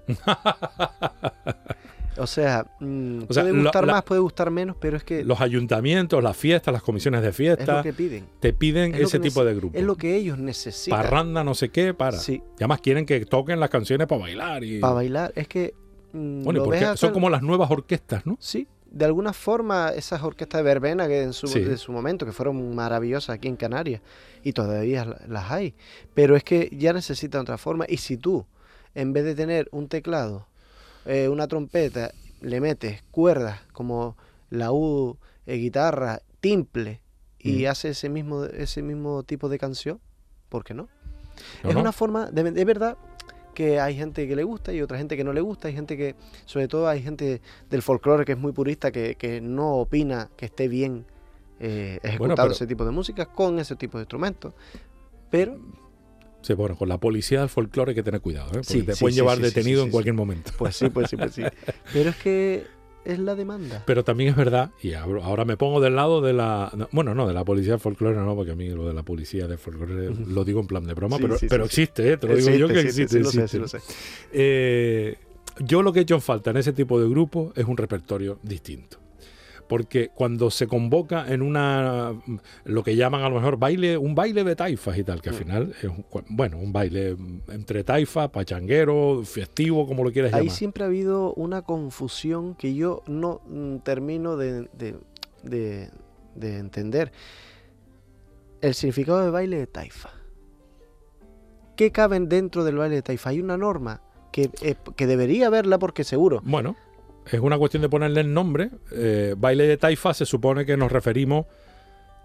O sea, mm, puede gustar más, puede gustar menos, pero es que... Los ayuntamientos, las fiestas, las comisiones de fiesta... que piden. Te piden ese tipo de grupo. Es lo que ellos necesitan. Parranda, no sé qué, para. Sí. Y además quieren que toquen las canciones para bailar. Y... Para bailar, es que... Mm, bueno, porque son como las nuevas orquestas, ¿no? Sí, de alguna forma esas orquestas de verbena que en su, su momento, que fueron maravillosas aquí en Canarias, y todavía las hay, pero es que ya necesitan otra forma. Y si tú, en vez de tener un teclado, eh, una trompeta, le metes cuerdas como la U, eh, guitarra, timple, y hace ese mismo, ese mismo tipo de canción, ¿por qué no? es una forma, de, de verdad, que hay gente que le gusta y otra gente que no le gusta, hay gente que, sobre todo hay gente del folclore que es muy purista, que, no opina que esté bien eh, ejecutado ese tipo de música con ese tipo de instrumentos, pero... Sí, bueno, con la policía del folclore hay que tener cuidado, ¿eh? porque te pueden llevar detenido en cualquier momento. Pues sí, pues sí, pues sí. Pero es que es la demanda. Pero también es verdad, y ahora me pongo del lado de la. bueno, no, de la policía de folclore, no, porque a mí lo de la policía de folclore lo digo en plan de broma, pero, pero existe, ¿eh? te lo digo yo que existe. lo sé, lo sé. Eh, yo lo que he hecho en falta en ese tipo de grupos es un repertorio distinto porque cuando se convoca en una lo que llaman a lo mejor baile un baile de taifas y tal que al mm. final es un, bueno un baile entre taifas pachanguero festivo como lo quieras llamar. ahí siempre ha habido una confusión que yo no mm, termino de, entender. El significado de baile de taifa. ¿qué caben dentro del baile de taifa? hay una norma que, eh, que debería haberla porque seguro. Bueno es una cuestión de ponerle el nombre. Eh, baile de taifa se supone que nos referimos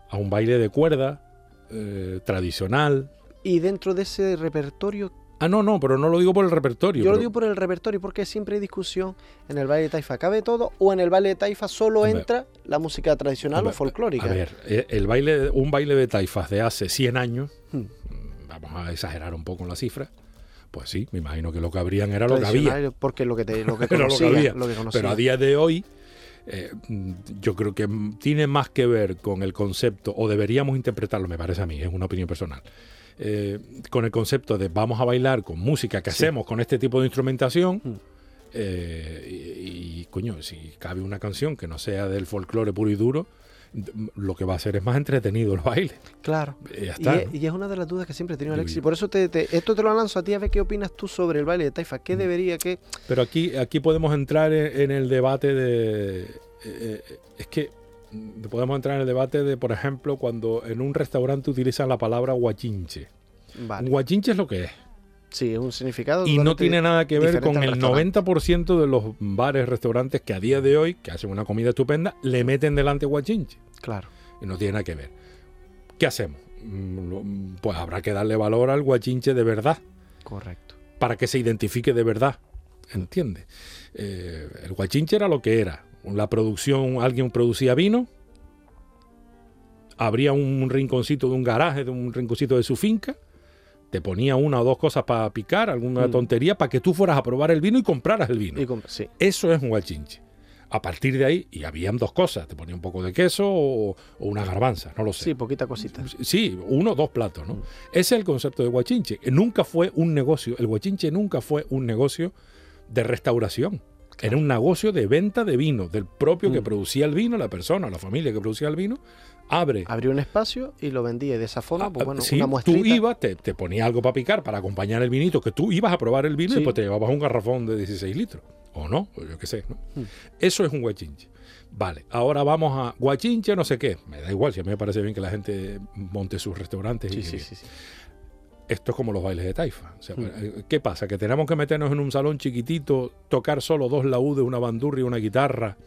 a un baile de cuerda eh, tradicional. Y dentro de ese repertorio... Ah, no, no, pero no lo digo por el repertorio. Yo lo digo por el repertorio porque siempre hay discusión en el baile de taifa. ¿Cabe todo o en el baile de taifa solo entra la música tradicional o folclórica? A ver, eh, el baile, un baile de taifas de hace 100 años, hmm. vamos a exagerar un poco en la cifra, pues sí, me imagino que lo que habrían era lo que había. Porque lo que, te, lo que conocía, lo, que Pero a día de hoy, eh, yo creo que tiene más que ver con el concepto, o deberíamos interpretarlo, me parece a mí, es una opinión personal, eh, con el concepto de vamos a bailar con música que hacemos con este tipo de instrumentación. Mm. Eh, y, y, coño, si cabe una canción que no sea del folclore puro y duro, lo que va a hacer es más entretenido el baile. Claro. Y, es, una de las dudas que siempre he tenido Alexis. Por eso te, esto te lo lanzo a ti a ver qué opinas tú sobre el baile de Taifa. ¿Qué mm. debería, qué...? Pero aquí, aquí podemos entrar en, el debate de... Eh, eh, es que podemos entrar en el debate de, por ejemplo, cuando en un restaurante utilizan la palabra guachinche. Vale. Guachinche es lo que es. Sí, es un significado. Y no tiene nada que ver con el 90% de los bares, restaurantes que a día de hoy, que hacen una comida estupenda, le meten delante guachinche. Claro. Y no tiene nada que ver. ¿Qué hacemos? Mm, pues habrá que darle valor al guachinche de verdad. Correcto. Para que se identifique de verdad. ¿Entiendes? Eh, el guachinche era lo que era. La producción, alguien producía vino, habría un rinconcito de un garaje, de un rinconcito de su finca, te ponía una o dos cosas para picar, alguna mm. tontería, para que tú fueras a probar el vino y compraras el vino. Eso es un guachinche. A partir de ahí, y habían dos cosas, te ponía un poco de queso o, una garbanza, no lo sé. Sí, poquita cosita. Sí, uno o dos platos, ¿no? Mm. Ese es el concepto de guachinche. Nunca fue un negocio, el guachinche nunca fue un negocio de restauración. Era un negocio de venta de vino, del propio que mm. producía el vino, la persona, la familia que producía el vino, abre. Abrió un espacio y lo vendía. de esa forma, pues ah, bueno, una muestrita. Tú ibas, te, te ponía algo para picar, para acompañar el vinito, que tú ibas a probar el vino y después te llevabas un garrafón de 16 litros. O no, yo qué sé. Hmm. Eso es un guachinche. Vale, ahora vamos a guachinche, no sé qué. Me da igual, si a mí me parece bien que la gente monte sus restaurantes. Sí, sí, sí, Esto es como los bailes de taifa. Hmm. Eh, ¿Qué pasa? Que tenemos que meternos en un salón chiquitito, tocar solo dos laúdes, una bandurria y una guitarra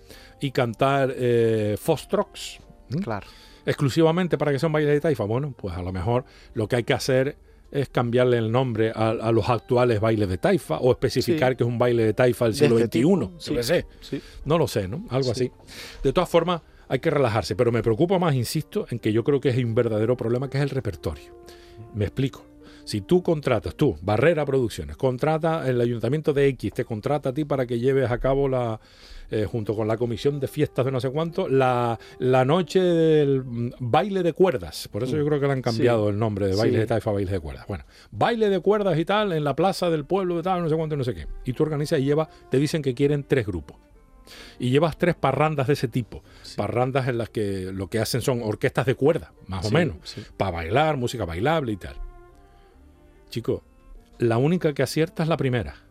y cantar eh, Fostrox. Claro exclusivamente para que sea un baile de taifa. Bueno, pues a lo mejor lo que hay que hacer es cambiarle el nombre a, los actuales bailes de taifa o especificar que es un baile de taifa del siglo XXI. sé. No lo sé, ¿no? Algo así. De todas formas, hay que relajarse, pero me preocupa más, insisto, en que yo creo que es un verdadero problema que es el repertorio. Me explico. Si tú contratas, tú, Barrera Producciones, contrata el ayuntamiento de X, te contrata a ti para que lleves a cabo la, eh, junto con la comisión de fiestas de no sé cuánto, la, la noche del mm, baile de cuerdas. Por eso yo mm. creo que le han cambiado el nombre de baile de taifa a baile de cuerdas. Bueno, baile de cuerdas y tal en la plaza del pueblo de tal, no sé cuánto, no sé qué. Y tú organizas y llevas, te dicen que quieren tres grupos y llevas tres parrandas de ese tipo. Parrandas en las que lo que hacen son orquestas de cuerda, más o menos, para bailar, música bailable y tal. Chico, la única que acierta es la primera.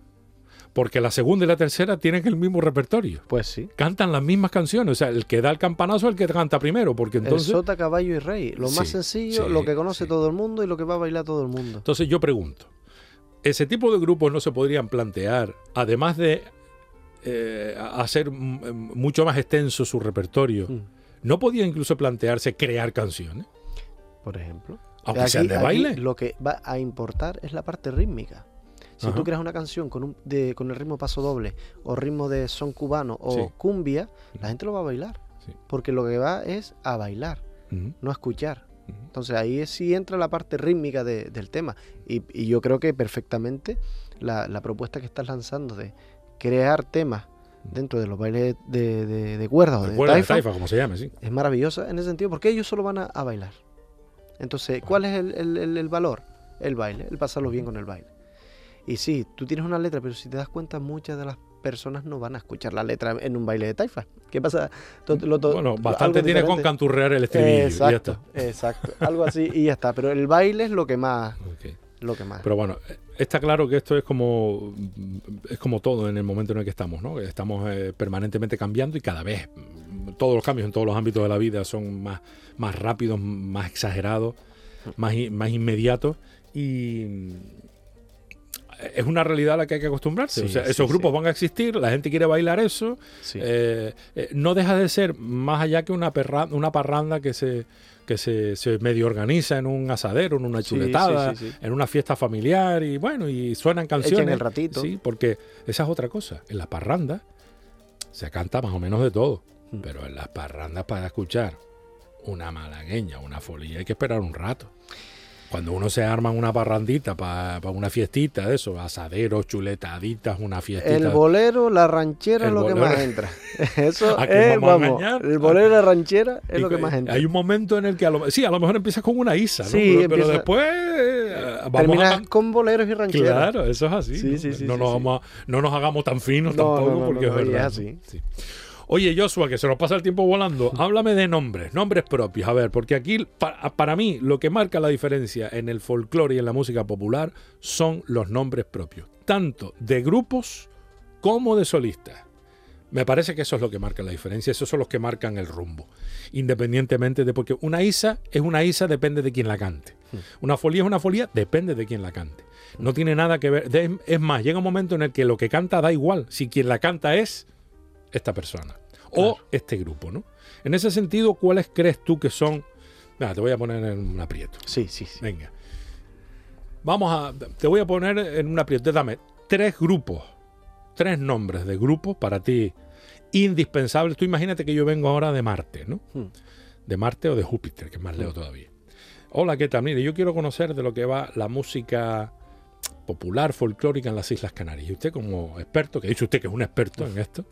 Porque la segunda y la tercera tienen el mismo repertorio. Pues sí. Cantan las mismas canciones. O sea, el que da el campanazo es el que canta primero. Porque entonces. El sota, caballo y rey. Lo más sencillo, lo que conoce todo el mundo y lo que va a bailar todo el mundo. Entonces yo pregunto: ¿ese tipo de grupos no se podrían plantear, además de eh, hacer mucho más extenso su repertorio, mm. ¿no podía incluso plantearse crear canciones? Por ejemplo. Aunque sean de baile. lo que va a importar es la parte rítmica. Si tú creas una canción con, un, de, con el ritmo paso doble, o ritmo de son cubano, o cumbia, la gente lo va a bailar. Porque lo que va es a bailar, no a escuchar. Entonces ahí sí entra la parte rítmica del tema. Y, yo creo que perfectamente la, propuesta que estás lanzando de crear temas dentro de los bailes de, de, cuerdas o de, taifa, como se llama, sí. es maravillosa en ese sentido porque ellos solo van a, bailar. Entonces, ¿cuál es el, el, valor? El baile, el pasarlo bien con el baile. Y sí, tú tienes una letra, pero si te das cuenta, muchas de las personas no van a escuchar la letra en un baile de taifa. ¿Qué pasa? bueno, bastante tiene con canturrear el estribillo. Exacto, exacto. Algo así y ya está. Pero el baile es lo que más... Lo que más. Pero bueno, está claro que esto es como es como todo en el momento en el que estamos, ¿no? Estamos eh, permanentemente cambiando y cada vez todos los cambios en todos los ámbitos de la vida son más, más rápidos, más exagerados, más, más inmediatos y es una realidad a la que hay que acostumbrarse. o sea, esos grupos van a existir, la gente quiere bailar eso. Eh, eh, no deja de ser más allá que una, una parranda que se que se, medio organiza en un asadero, en una chuletada, en una fiesta familiar y bueno, y suenan canciones. en el ratito. Sí, porque esa es otra cosa. En la parranda se canta más o menos de todo, mm. pero en las parrandas para escuchar una malagueña, una folía, hay que esperar un rato. Cuando uno se arma una parrandita para una fiestita, de eso, asaderos, chuletaditas, una fiestita. El bolero, la ranchera es lo que más entra. Eso es, vamos, el bolero, la ranchera es lo que más entra. Hay un momento en el que, a lo, sí, a lo mejor empiezas con una isa, ¿no? Sí, pero, después eh, Terminas con boleros y rancheras. Claro, eso es así. Sí, ¿no? Sí, sí, no, nos Vamos no nos hagamos tan finos tampoco, porque es verdad. Es así. Oye, Joshua, que se nos pasa el tiempo volando, háblame de nombres, nombres propios. A ver, porque aquí, para, mí, lo que marca la diferencia en el folclore y en la música popular son los nombres propios, tanto de grupos como de solistas. Me parece que eso es lo que marca la diferencia, esos son los que marcan el rumbo, independientemente de porque una isa es una isa, depende de quién la cante. Hmm. Una folía es una folía, depende de quién la cante. No tiene nada que ver. Es más, llega un momento en el que lo que canta da igual. Si quien la canta es esta persona o este grupo, ¿no? En ese sentido, ¿cuáles crees tú que son? te voy a poner en un aprieto. Sí, sí, sí. Venga. Vamos a. Te voy a poner en un aprieto. Dame tres grupos, tres nombres de grupos para ti indispensables. Tú imagínate que yo vengo ahora de Marte, ¿no? Hmm. De Marte o de Júpiter, que es más lejos hmm. todavía. Hola, ¿qué tal? Mire, yo quiero conocer de lo que va la música popular, folclórica en las Islas Canarias. Y usted como experto, que dice usted que es un experto en esto,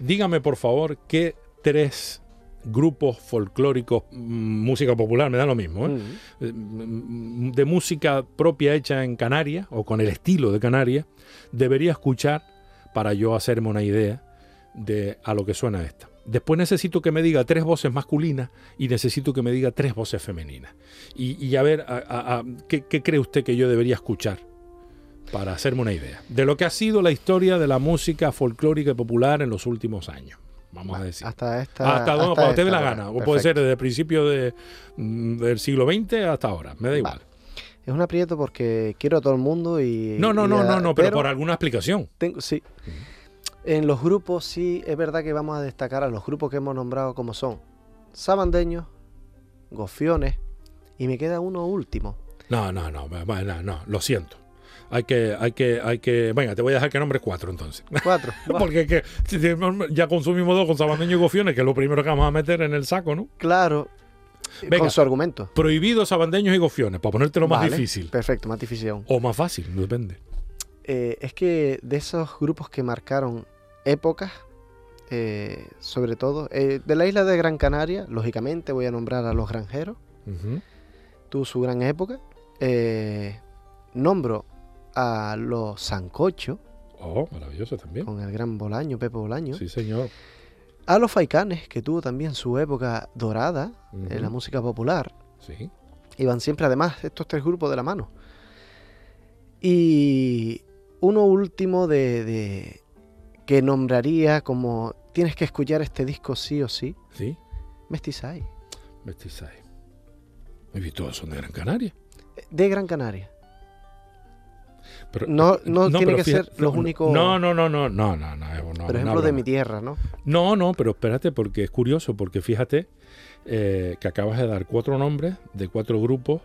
dígame por favor qué tres grupos folclóricos, mm, música popular, me da lo mismo, ¿eh? Eh, mm, de música propia hecha en Canarias o con el estilo de Canarias, debería escuchar para yo hacerme una idea de a lo que suena esta. Después necesito que me diga tres voces masculinas y necesito que me diga tres voces femeninas. Y, a ver, ¿qué, ¿qué cree usted que yo debería escuchar para hacerme una idea de lo que ha sido la historia de la música folclórica y popular en los últimos años. Vamos a decir. Hasta esta. Hasta, donde, cuando te dé la gana. O puede ser desde el principio de, mm, del siglo XX hasta ahora. Me da igual. Es un aprieto porque quiero a todo el mundo y. No, no, no, no, no, pero, por alguna explicación. Tengo, sí. En los grupos sí es verdad que vamos a destacar a los grupos que hemos nombrado como son sabandeños, gofiones y me queda uno último. No, no, no, no, no, lo siento hay que, hay que, hay que. Venga, te voy a dejar que nombres cuatro entonces. Cuatro. Porque que, ya consumimos dos con sabandeño y gofiones, que es lo primero que vamos a meter en el saco, ¿no? Claro. con su argumento. Prohibidos sabandeños y gofiones, para ponértelo más difícil. Perfecto, más difícil aún. O más fácil, depende. Eh, es que de esos grupos que marcaron épocas, eh, sobre todo, eh, de la isla de Gran Canaria, lógicamente voy a nombrar a los granjeros, tuvo su gran época. nombro a los Sancocho. Oh, maravilloso también. Con el gran Bolaño, Pepe Bolaño. Sí, señor. A los Faicanes, que tuvo también su época dorada en la música popular. Sí. Iban siempre, además, estos tres grupos de la mano. Y uno último de, que nombraría como tienes que escuchar este disco sí o sí. Sí. Mestizay. Mestizay. ¿Y todos son de Gran Canaria? De Gran Canaria. Pero, no no, tiene que ser los únicos. No, no, no, no, no, no, no. Por ejemplo, de mi tierra, ¿no? No, no, pero espérate, porque es curioso, porque fíjate eh, que acabas de dar cuatro nombres de cuatro grupos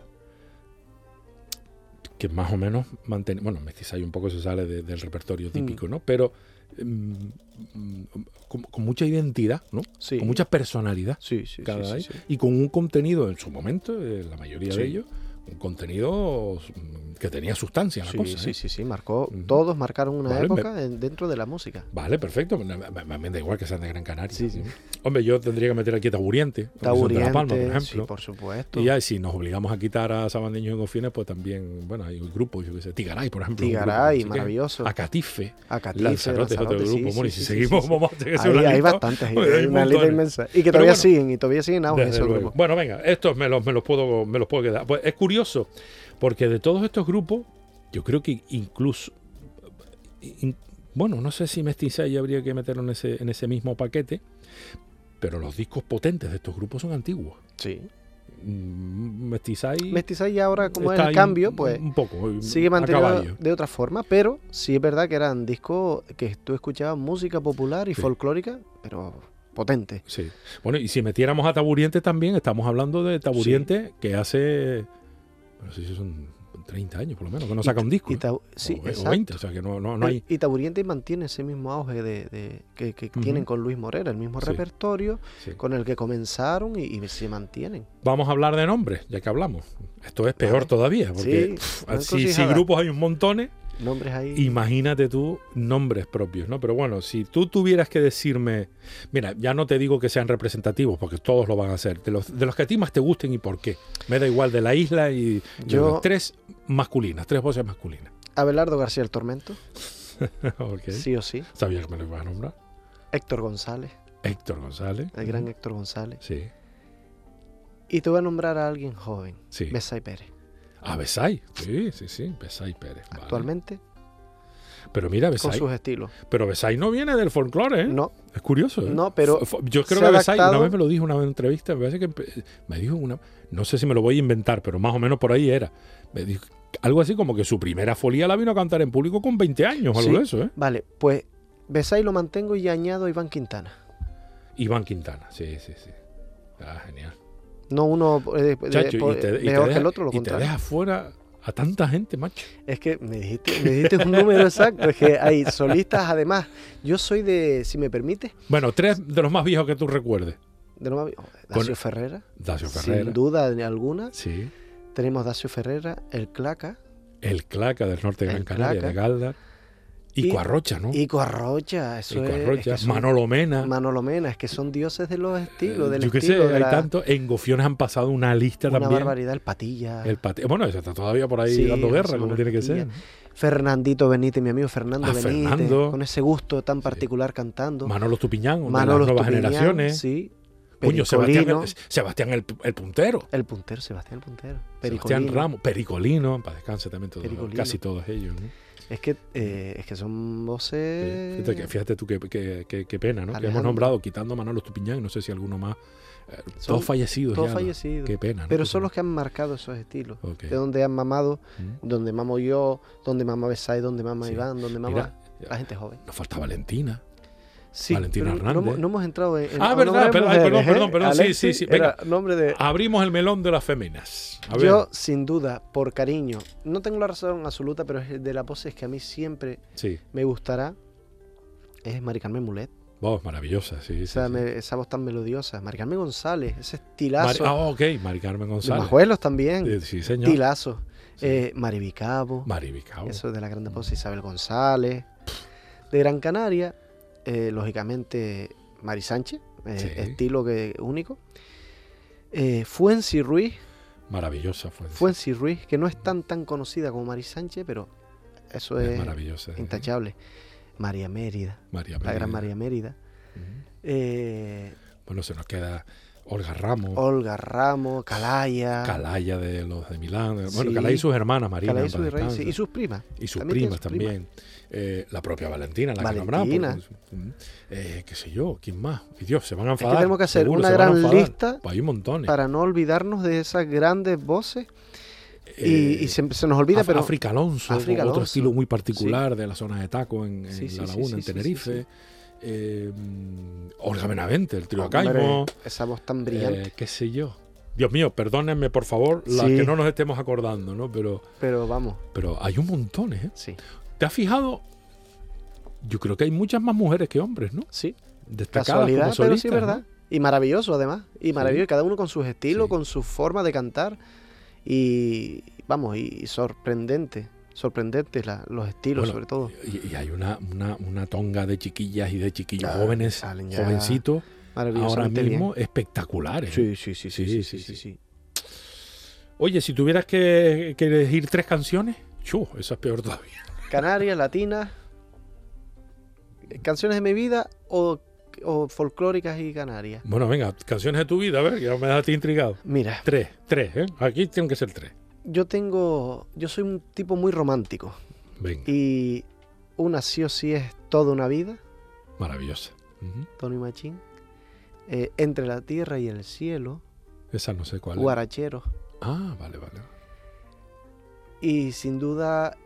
que más o menos mantienen. Bueno, Mestizay un poco se sale del repertorio típico, mm. ¿no? Pero mm, mm, con, mucha identidad, ¿no? Sí. Con mucha personalidad. Sí, sí, cada sí, Y con un contenido en su momento, eh, la mayoría de ellos, contenido que tenía sustancia la sí, cosa. Sí, ¿eh? sí, sí, marcó. Todos marcaron una época dentro de la música. Vale, perfecto. Me, da igual que sean de Gran Canaria. Sí, sí. Hombre, yo tendría que meter aquí Taburiente, Taburiente de La Palma, por ejemplo. por supuesto. Y ya, si nos obligamos a quitar a Sabandeños y Gofines, pues también, bueno, hay un grupo, yo qué sé, Tigaray, por ejemplo. Tigaray, maravilloso. Acatife. Acatife. Lanzarote es otro grupo. bueno, y si seguimos, vamos a hay bastantes, hay una lista inmensa. Y que todavía siguen, y todavía siguen auge esos grupos. Bueno, venga, estos me los, me los, puedo, me los puedo quedar. Pues es curioso porque de todos estos grupos, yo creo que incluso, bueno, no sé si Mestizay habría que meterlo en ese, en ese mismo paquete, pero los discos potentes de estos grupos son antiguos. Sí. Mm, Mestizay. Mestizay ahora, como es el cambio, pues. Un poco. Sigue manteniendo de otra forma, pero sí es verdad que eran discos que tú escuchabas música popular y folclórica, pero potente. Sí. Bueno, y si metiéramos a Taburiente también, estamos hablando de Taburiente que hace no sé si son 30 años por lo menos, que no saca un disco. Y sí, o, 20, o sea que no, no, hay... Y Taburiente mantiene ese mismo auge de, que, tienen con Luis Morera, el mismo repertorio con el que comenzaron y, se mantienen. Vamos a hablar de nombres, ya que hablamos. Esto es peor todavía, porque si, si, grupos hay un montón Nombres ahí. Imagínate tú nombres propios, ¿no? Pero bueno, si tú tuvieras que decirme, mira, ya no te digo que sean representativos, porque todos lo van a hacer, de los, de los que a ti más te gusten y por qué. Me da igual de la isla y Yo, tres masculinas, tres voces masculinas. Abelardo García el Tormento. okay. Sí o sí. Sabía que me lo ibas a nombrar. Héctor González. Héctor González. El gran Héctor González. Sí. Y te voy a nombrar a alguien joven. Sí. Besay Pérez. Ah, Besay. Sí, sí, sí. Besay Pérez. Actualmente. Pero mira, Besay. Con sus estilos. Pero Besay no viene del folclore, ¿eh? No. Es curioso, ¿eh? No, pero. yo creo que Besay, una vez me lo dijo una vez en entrevista, me parece que me dijo una. No sé si me lo voy a inventar, pero más o menos por ahí era. Me dijo algo así como que su primera folía la vino a cantar en público con 20 años, algo de eso, ¿eh? Vale, pues Besay lo mantengo y añado a Iván Quintana. Iván Quintana, sí, sí, sí. Ah, genial. No uno eh, Chacho, y te, deja, que el otro, lo y te deja fuera a tanta gente, macho. Es que me dijiste, me dijiste un número exacto. Es que hay solistas, además. Yo soy de, si me permite. Bueno, tres de los más viejos que tú recuerdes. De los más viejos. Dacio Ferrera. Dacio Ferrera. Sin duda alguna. Sí. Tenemos Dacio Ferrera, el Claca. El Claca del norte de Gran Canaria, de Galdar. Y Coarrocha, ¿no? Y Coarrocha, eso es, Manolo Mena. Manolo Mena, es que son dioses de los estilos, del Yo qué sé, hay tanto. En Gofiones han pasado una lista también. Una barbaridad, el Patilla. El Patilla. Bueno, ese está todavía por ahí dando guerra, como tiene que ser. Fernandito Benítez, mi amigo Fernando ah, Benítez, con ese gusto tan particular cantando. Manolo Tupiñán, Manolo de las nuevas generaciones. Sí. Sebastián, el, Sebastián el, puntero. El puntero, Sebastián el puntero. Pericolino. Sebastián Ramos, Pericolino, para descanse también todos, casi todos ellos. ¿no? Es que, eh, es que son voces. Fíjate, tú qué, qué, pena, ¿no? Que hemos nombrado, quitando a Manolo Tupiñán, no sé si alguno más. Eh, todos fallecidos. Todos fallecidos. Qué pena. Pero son los que han marcado esos estilos. De donde han mamado, mm. donde mamo yo, donde mama Besay, donde mama Iván, donde mama la gente joven. Nos falta Valentina. Sí, Valentina Hernández. No, hemos entrado en. ah, verdad, perdón, perdón, perdón, perdón, sí, sí, sí. Venga, nombre de... Abrimos el melón de las féminas. Yo, sin duda, por cariño, no tengo la razón absoluta, pero es de la pose es que a mí siempre me gustará. Es Mari Carmen Mulet. Voz maravillosa, sí. Esa, esa voz tan melodiosa. Mari Carmen González, ese estilazo. ah, ok, Mari Carmen González. Majuelos también. Sí, señor. Estilazo. Eh, Mari Vicabo. Mari Vicabo. Eso de la grande voz Isabel González. De Gran Canaria, eh, lógicamente, Mari Sánchez, eh, estilo que, único. Eh, Fuenci Ruiz. Maravillosa Fuenci. Fuenci Ruiz, que no es tan tan conocida como Mari Sánchez, pero eso es, maravillosa, intachable. María Mérida, la gran María Mérida. Eh, bueno, se nos queda Olga Ramos. Olga Ramos, Calaya. Calaya de los de Milán. Bueno, Calaya y sus hermanas, Marina. y, sus primas. Y sus primas también. Eh, la propia Valentina, la Valentina. que eh, qué sé yo, ¿quién más? Y Dios, se van a enfadar. Es que tenemos que hacer una gran lista pues hay un montón. para no olvidarnos de esas grandes voces. y, eh, se, nos olvida, pero. África Alonso, otro estilo muy particular de la zona de Taco en, La Laguna, en Tenerife. Olga Benavente, el trío Caimo. Esa voz tan brillante. qué sé yo. Dios mío, perdónenme por favor, las que no nos estemos acordando, ¿no? Pero, pero vamos. Pero hay un montón, ¿eh? Sí. ¿Te has fijado? Yo creo que hay muchas más mujeres que hombres, ¿no? Sí. Destacadas Casualidad, pero sí, verdad. Y maravilloso, además. Y maravilloso, cada uno con su estilo, con su forma de cantar. Y, vamos, y sorprendente. Sorprendentes los estilos, sobre todo. Y, hay una, una, tonga de chiquillas y de chiquillos jóvenes, jovencitos, ahora mismo espectaculares. Sí, sí, sí, sí, sí, sí, sí, Oye, si tuvieras que, que elegir tres canciones, chu, esa es peor todavía. Canarias, latinas, canciones de mi vida o, folclóricas y canarias. Bueno, venga, canciones de tu vida, a ver, ya me dejaste intrigado. Mira. Tres, tres, ¿eh? Aquí tienen que ser tres. Yo tengo, yo soy un tipo muy romántico. Venga. Y una sí o sí es toda una vida. Maravillosa. Tony Machín. Eh, Entre la tierra y el cielo. Esa no sé cuál. Guarachero. Ah, vale, vale. Y sin duda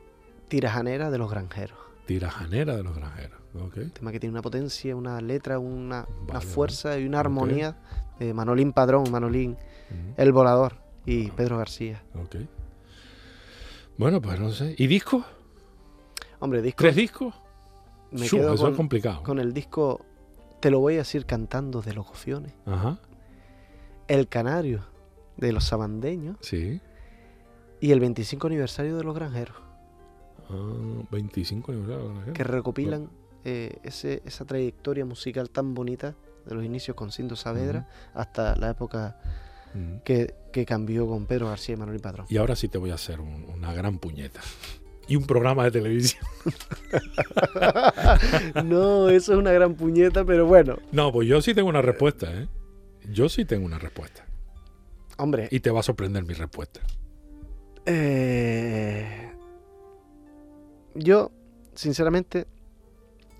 Tirajanera de los granjeros. Tirajanera de los granjeros, ok. Un tema que tiene una potencia, una letra, una, fuerza y una armonía de Manolín Padrón, Manolín, El Volador y Pedro García. Ok. Bueno, pues no sé. ¿Y discos? Hombre, discos. ¿Tres discos? Me quedo eso es complicado. Con el disco Te lo voy a decir cantando de los gofiones. Ajá. El Canario de los sabandeños. Sí. Y el 25 aniversario de los granjeros. 25 Que recopilan eh, ese, esa trayectoria musical tan bonita de los inicios con Cinto Saavedra hasta la época que, cambió con Pedro García y Manuel Padrón. Y ahora sí te voy a hacer una gran puñeta. Y un programa de televisión. no, eso es una gran puñeta, pero bueno. No, pues yo sí tengo una respuesta, ¿eh? Yo sí tengo una respuesta. Hombre. Y te va a sorprender mi respuesta. Eh, yo, sinceramente,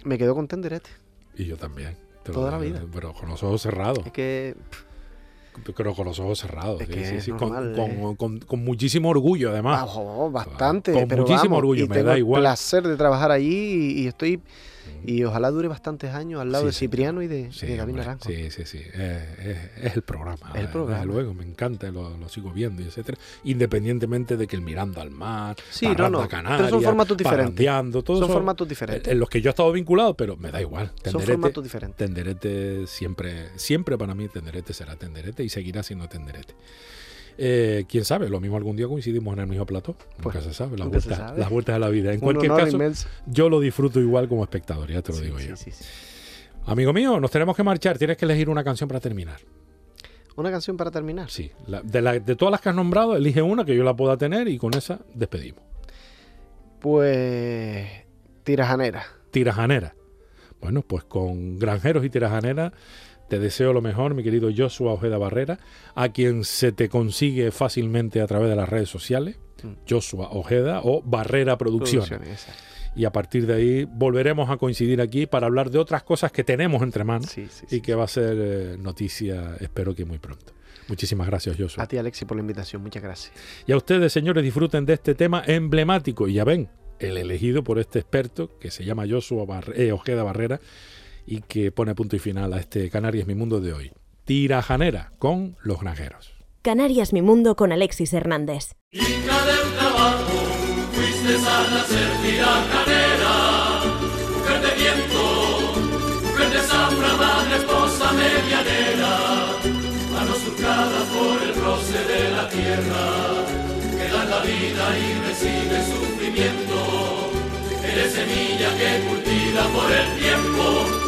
me quedo con Tenderete. Y yo también. Toda la vida. Pero con los ojos cerrados. Es que... Pero con los ojos cerrados. con, muchísimo orgullo, además. Bastante. Con muchísimo orgullo, me da igual. placer de trabajar allí y estoy y ojalá dure bastantes años al lado de Cipriano y de, sí, Naranjo. Sí, sí, sí. es, el programa. El programa. luego, me encanta, lo, sigo viendo, etcétera. Independientemente de que el mirando al mar, sí, no, no. Canarias, pero son formatos diferentes. son formatos diferentes. En los que yo he estado vinculado, pero me da igual. Tenderete, son formatos diferentes. Tenderete siempre, siempre para mí Tenderete será Tenderete y seguirá siendo Tenderete. Eh, quién sabe, lo mismo algún día coincidimos en el mismo plato. Nunca pues, se sabe, las, vueltas, las vueltas de la vida. En cualquier caso, yo lo disfruto igual como espectador, ya te lo digo yo. Amigo mío, nos tenemos que marchar. Tienes que elegir una canción para terminar. ¿Una canción para terminar? Sí. de, de todas las que has nombrado, elige una que yo la pueda tener y con esa despedimos. Pues. Tirajanera. Tirajanera. Bueno, pues con granjeros y tirajanera te deseo lo mejor, mi querido Joshua Ojeda Barrera, a quien se te consigue fácilmente a través de las redes sociales, mm. Joshua Ojeda o Barrera Producciones. y a partir de ahí volveremos a coincidir aquí para hablar de otras cosas que tenemos entre manos y que va a ser eh, noticia, espero que muy pronto. Muchísimas gracias, Joshua. A ti, Alexi, por la invitación. Muchas gracias. Y a ustedes, señores, disfruten de este tema emblemático. Y ya ven, el elegido por este experto que se llama Joshua eh, Ojeda Barrera y que pone punto y final a este Canarias Mi Mundo de hoy. Tirajanera con los granjeros. Canarias Mi Mundo con Alexis Hernández. Hija del trabajo, fuiste sana ser tirajanera, mujer de viento, mujer de zafra, madre, esposa, medianera, manos surcadas por el roce de la tierra, que da la vida y recibe sufrimiento, eres semilla que cultiva por el tiempo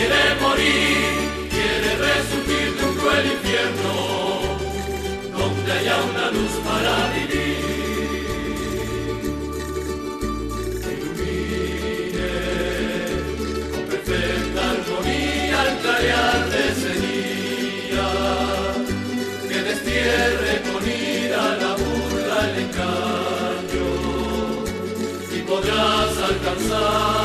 quiere morir, quiere resurgir de un cruel infierno, donde haya una luz para vivir. Que ilumine con perfecta armonía al clarear de semilla, que destierre con ira la burla, el engaño, y podrás alcanzar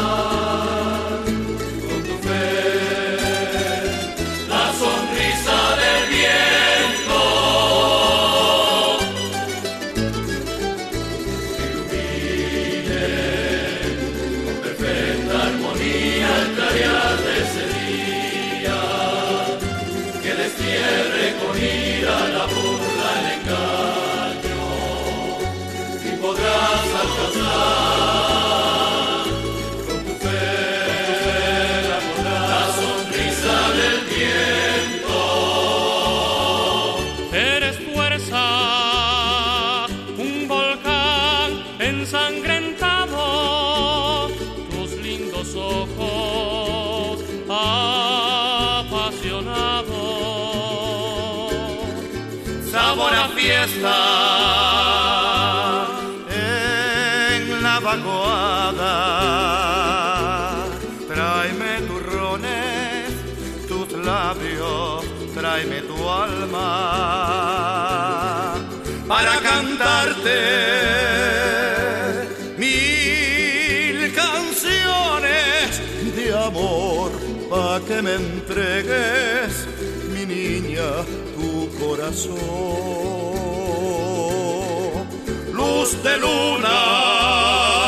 fiesta en la vaguada. Tráeme turrones, tus labios, tráeme tu alma para cantarte mil canciones de amor para que me entregues, mi niña, tu corazón. Luz de luna,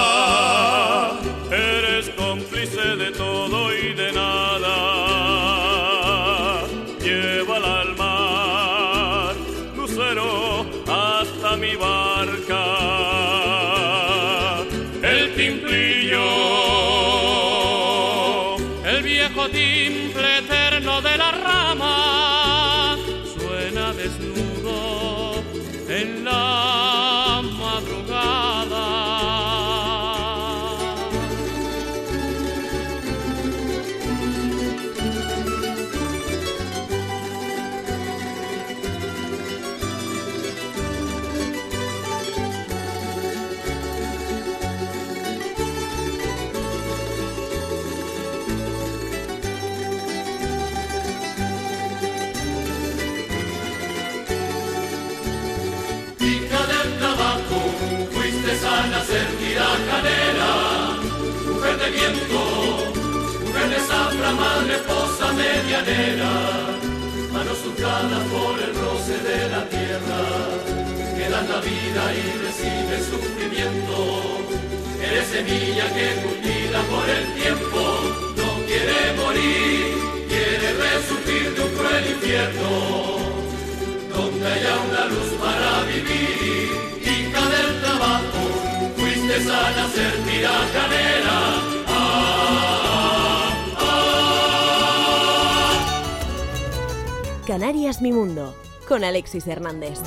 viento, mujer de zafra, madre, esposa, medianera, manos surcadas por el roce de la tierra, que dan la vida y recibe sufrimiento, eres semilla que cultiva por el tiempo, no quiere morir, quiere resurgir de un cruel infierno donde haya una luz para vivir. Hija del trabajo, fuiste sana, ser canela. Canarias Mi Mundo, con Alexis Hernández.